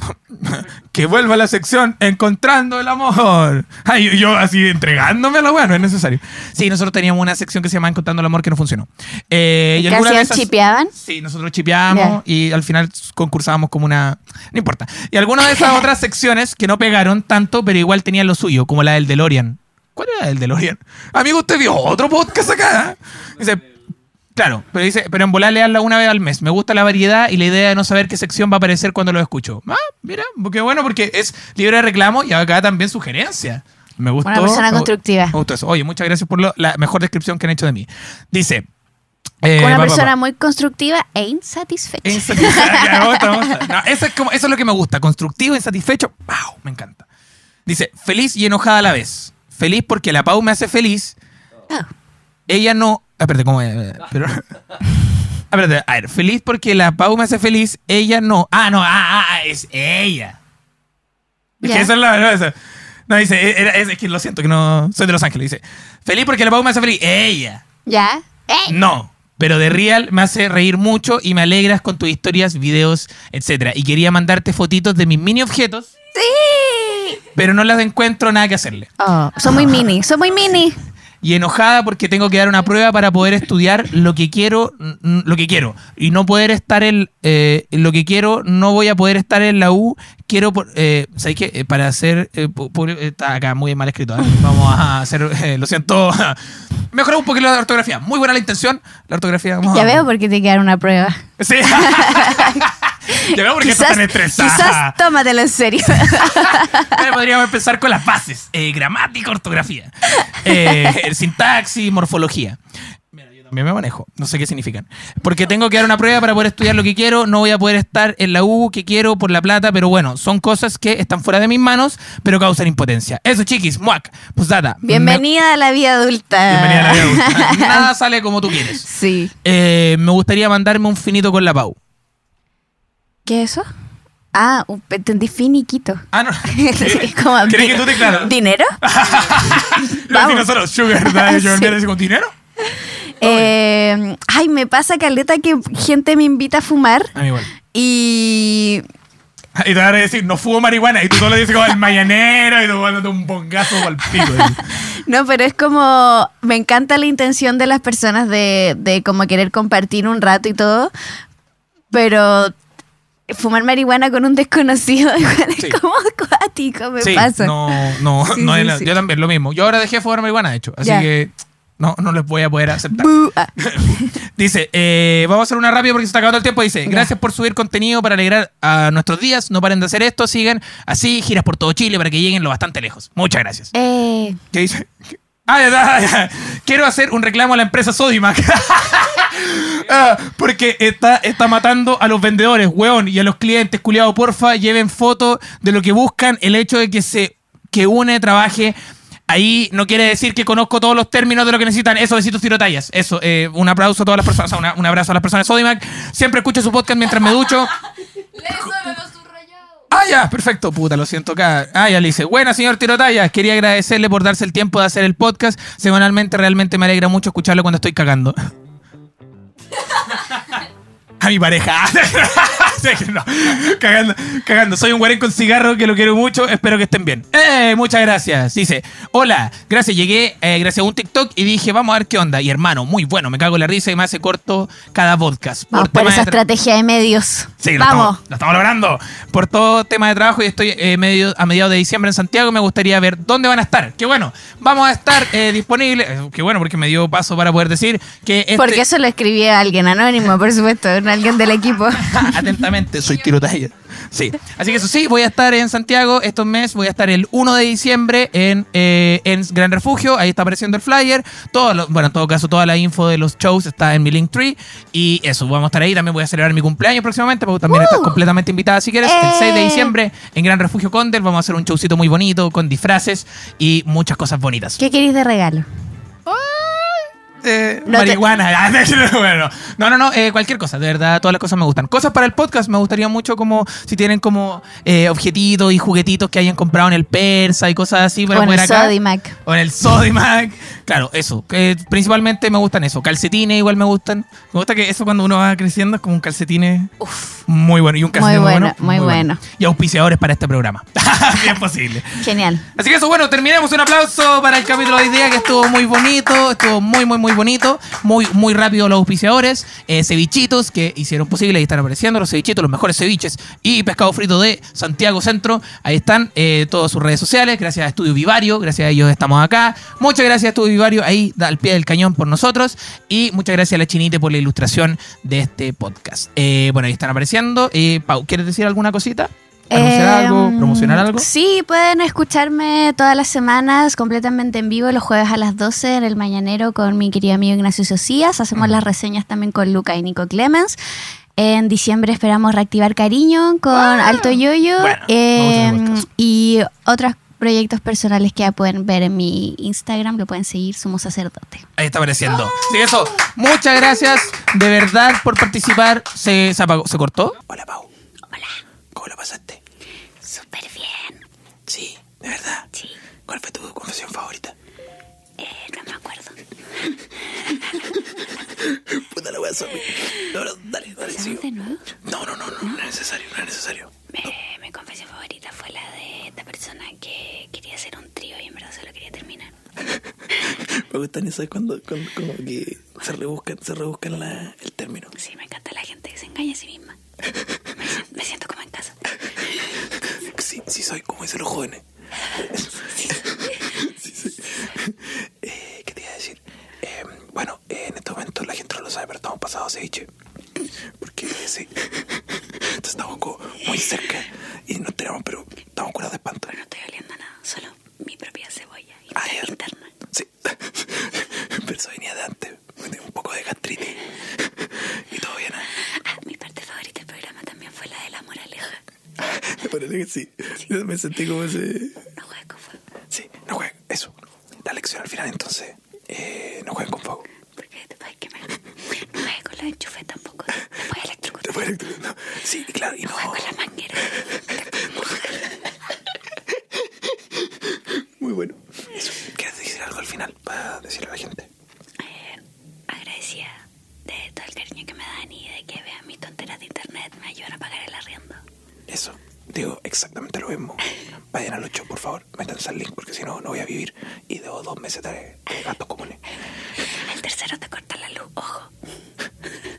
<laughs> que vuelva a la sección Encontrando el amor. Ay, yo así entregándome a la weá, no es necesario. Sí, nosotros teníamos una sección que se llama Encontrando el amor que no funcionó. Eh, ¿Y alguna esas- ¿Chipeaban? Sí, nosotros chipeábamos y al final concursábamos como una... No importa. Y algunas de esas <laughs> otras secciones que no pegaron tanto, pero igual tenían lo suyo, como la del DeLorean. ¿Cuál era el DeLorean? Amigo, usted vio otro podcast acá. Dice, claro, pero dice, pero en volar leerla una vez al mes. Me gusta la variedad y la idea de no saber qué sección va a aparecer cuando lo escucho. Ah, mira, qué bueno, porque es libre de reclamo y acá también sugerencia. Me gustó. Una persona me constructiva. Me gustó eso. Oye, muchas gracias por lo- la mejor descripción que han hecho de mí. Dice... eh, Una persona muy constructiva e insatisfecha. Gusta, me gusta. No, eso, es como, eso es lo que me gusta. Constructivo, insatisfecho. ¡Wow! Me encanta. Dice, feliz y enojada a la vez. Feliz porque la Pau me hace feliz. Ah. Ella no. Ah, Espérate, ¿cómo es? Pero. <laughs> Espérate, a ver, feliz porque la Pau me hace feliz. Ella no. Ah, no, ah, ah, ah, es ella. Es que esa es la. Esa- no, dice, era- es, es que lo siento, que no. Soy de Los Ángeles. Dice, feliz porque la Pau me hace feliz. Ella. ¿Ya? ¡Ey! No, pero de Real me hace reír mucho y me alegras con tus historias, videos, etcétera. Y quería mandarte fotitos de mis mini objetos, ¡Sí! Pero no las encuentro nada que hacerle. Oh, son muy mini, son muy mini. Y enojada porque tengo que dar una prueba para poder estudiar lo que quiero, lo que quiero. Y no poder estar en eh, lo que quiero, no voy a poder estar en la U. Quiero, eh, ¿sabes qué? Eh, para hacer, eh, está acá muy mal escrito. <laughs> Vamos a hacer, lo siento, <laughs> mejorar un poquito la ortografía. Muy buena la intención, la ortografía. vamos Ya a- veo por qué te queda una prueba. Sí. <laughs> <laughs> ya veo por qué estás tan estresada. quizás tómatelo en serio. <laughs> Podríamos empezar con las bases. Eh, gramática, ortografía. Eh, sintaxis, morfología. Mira, yo también me manejo. No sé qué significan. Porque tengo que dar una prueba para poder estudiar lo que quiero. No voy a poder estar en la U que quiero por la plata. Pero bueno, son cosas que están fuera de mis manos, pero causan impotencia. Eso, chiquis. Muac. Pues data. Bienvenida a la vida adulta. Bienvenida a la vida adulta. <laughs> Nada sale como tú quieres. Sí. Eh, me gustaría mandarme un finito con la Pau. ¿Qué es eso? Ah, un- entendí finiquito. Ah, no. <laughs> Es como ¿Crees que tú te claro? ¿Dinero? <laughs> Lo Vamos. decimos nosotros, Sugar Daddy, Sugar. Daddy, con dinero. Eh, ay, me pasa caleta que gente me invita a fumar A mí igual. y Y te van a decir, no fumo marihuana. Y tú todo lo dices como el mañanero y tú dándote un bongazo al pico. <laughs> no, pero es como me encanta la intención de las personas de, de como querer compartir un rato y todo, pero fumar marihuana con un desconocido <laughs> igual Sí. es como acuático, me sí, pasa. no, no, <laughs> Sí, no es yo también, lo mismo. Yo ahora dejé de fumar marihuana, de hecho. Así Ya. que no, no les voy a poder aceptar. Ah, <laughs> Dice, eh, vamos a hacer una rápida porque se está acabando el tiempo. Dice, gracias por subir contenido para alegrar a nuestros días. No paren de hacer esto. Sigan así, giras por todo Chile para que lleguen lo bastante lejos. Muchas gracias. eh, ¿Qué dice? Ah, ya, ya, ya. Quiero hacer un reclamo a la empresa Sodimac. <laughs> Ah, porque está, está matando a los vendedores, weón, y a los clientes, culiado, porfa, lleven foto de lo que buscan. El hecho de que se que une, trabaje. Ahí no quiere decir que conozco todos los términos de lo que necesitan. Eso, besitos, tiro tallas. Eso, eh, un aplauso a todas las personas. o sea, una- un abrazo a las personas Sodimac. Siempre escucho su podcast mientras me ducho. <laughs> Ah, ya, perfecto. Puta, lo siento acá. Ah, ya le dice. Buena, señor Tirotallas. Quería agradecerle por darse el tiempo de hacer el podcast. Semanalmente, realmente me alegra mucho escucharlo cuando estoy cagando. <laughs> A mi pareja. <laughs> <laughs> No. cagando, cagando. Soy un guarén con cigarro que lo quiero mucho. Espero que estén bien. Eh, muchas gracias. Dice, hola, gracias. Llegué eh, gracias a un TikTok y dije, vamos a ver qué onda. Y hermano, muy bueno. Me cago en la risa y me hace corto cada podcast. vamos por esa de estrategia de medios. Sí, lo vamos. Estamos, lo estamos logrando. Por todo tema de trabajo y estoy eh, medio, a mediados de diciembre en Santiago. Me gustaría ver dónde van a estar. Qué bueno. Vamos a estar eh, disponibles. eh, qué bueno, porque me dio paso para poder decir que este, Porque eso lo escribí a alguien anónimo, por supuesto, alguien del equipo. <laughs> atentamente soy tirotalla. Sí. Así que eso sí, voy a estar en Santiago estos meses. Voy a estar el 1 de diciembre en, eh, en Gran Refugio. Ahí está apareciendo el flyer. Todo lo- bueno, en todo caso, toda la info de los shows está en mi Linktree. Y eso, vamos a estar ahí. También voy a celebrar mi cumpleaños próximamente, porque también ¡Uh! estás completamente invitada si quieres. El 6 de ¡Eh! diciembre en Gran Refugio Condel. Vamos a hacer un showcito muy bonito con disfraces y muchas cosas bonitas. ¿Qué queréis de regalo? Eh, No te- marihuana. <laughs> Ah, bueno, no, no, no, eh, cualquier cosa, de verdad, todas las cosas me gustan. Cosas para el podcast, me gustaría mucho como si tienen como eh, objetitos y juguetitos que hayan comprado en el Persa y cosas así para O en el acá. Sodimac. O en el Sodimac. Claro, eso. principalmente me gustan eso. Calcetines igual me gustan. Me gusta que eso cuando uno va creciendo es como un calcetín muy bueno. Y un calcetín Muy muy, bueno, muy bueno. Y auspiciadores para este programa. <laughs> Bien posible. Genial. Así que eso, bueno, terminemos. Un aplauso para el capítulo de hoy día que estuvo muy bonito. Estuvo muy, muy, muy bonito. Muy, muy rápido los auspiciadores. Eh, cevichitos que hicieron posible y están apareciendo. Los cevichitos, los mejores ceviches y pescado frito de Santiago Centro. Ahí están eh, todas sus redes sociales. Gracias a Estudio Vivario. Gracias a ellos estamos acá. Muchas gracias a Estudio Vivario ahí al pie del cañón por nosotros. Y muchas gracias a la Chinite por la ilustración de este podcast. Eh, bueno, ahí están apareciendo. Eh, Pau, ¿quieres decir alguna cosita? ¿Anunciar Eh, algo? ¿Promocionar algo? Sí, pueden escucharme todas las semanas completamente en vivo los jueves a las 12 en el Mañanero con mi querido amigo Ignacio Socias. Hacemos las reseñas también con Luca y Nico Clemens. En diciembre esperamos reactivar Cariño con Alto Yoyo Ah. Bueno, eh, podcast. y otros proyectos personales que ya pueden ver en mi Instagram, lo pueden seguir, Somos Sacerdote. Ahí está apareciendo. Sí, eso. Muchas gracias de verdad por participar. ¿Se, se apagó? ¿Se cortó? Hola, Pau. ¿Cómo lo pasaste? súper bien. Sí, de verdad. Sí, ¿Cuál fue tu confesión favorita? eh, no me acuerdo. <laughs> Puta la wea, zombie. No, no, dale, dale, ¿Sabes de nuevo? No, no, no, no, no es necesario, no es necesario. Eh, mi confesión favorita fue la de esta persona que quería hacer un trío y en verdad solo quería terminar. <laughs> Me gustan esas cuando, cuando como que se rebuscan, se rebuscan la- el término. Sí, me encanta la gente que se engaña a sí misma. Me, si- me siento como en casa. Sí, sí soy como dicen los jóvenes. Sí, sí. Eh, ¿Qué te iba a decir? Eh, bueno, eh, en este momento la gente no lo sabe, pero estamos pasados ceviche. Porque sí. Entonces estamos como muy cerca y nos tenemos, pero estamos curados de espanto. No estoy oliendo nada, solo mi propia cebolla Ah, inter- ya. interna. Sí. <laughs> Pero eso venía de antes. Un poco de gastritis. Y todo bien. ¿eh? Ah, mi parte favorita del programa también fue la de la moraleja. <laughs> Me parece que sí. Yo me sentí como ese. No juegues con fuego, Sí, no jueguen. Eso. La lección al final, entonces. Eh, no jueguen con fuego. porque te puedes quemar. No juegues con los enchufes tampoco. Te puedes <laughs> electrocutar. Te puede electrocutar. Sí, claro, y no. No juegues con la manguera. Puedes. <laughs> Muy bueno. Eso. ¿Quieres decir algo al final para decirle a la gente? Eh, agradecida de todo el cariño que me dan y de que vean mis tonteras de internet me ayudan a pagar el arriendo. Eso. Digo exactamente lo mismo. Vayan al 8, por favor. Métanse al link porque si no, no voy a vivir. Y debo dos meses de, de gastos comunes. El tercero te corta la luz, ojo.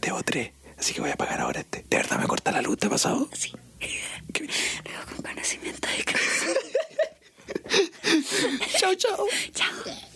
Debo tres. Así que voy a pagar ahora este. ¿De verdad me corta la luz? ¿Te ha pasado? Sí. Qué. Luego con conocimiento de causa. <laughs> Chao, chao. Chao.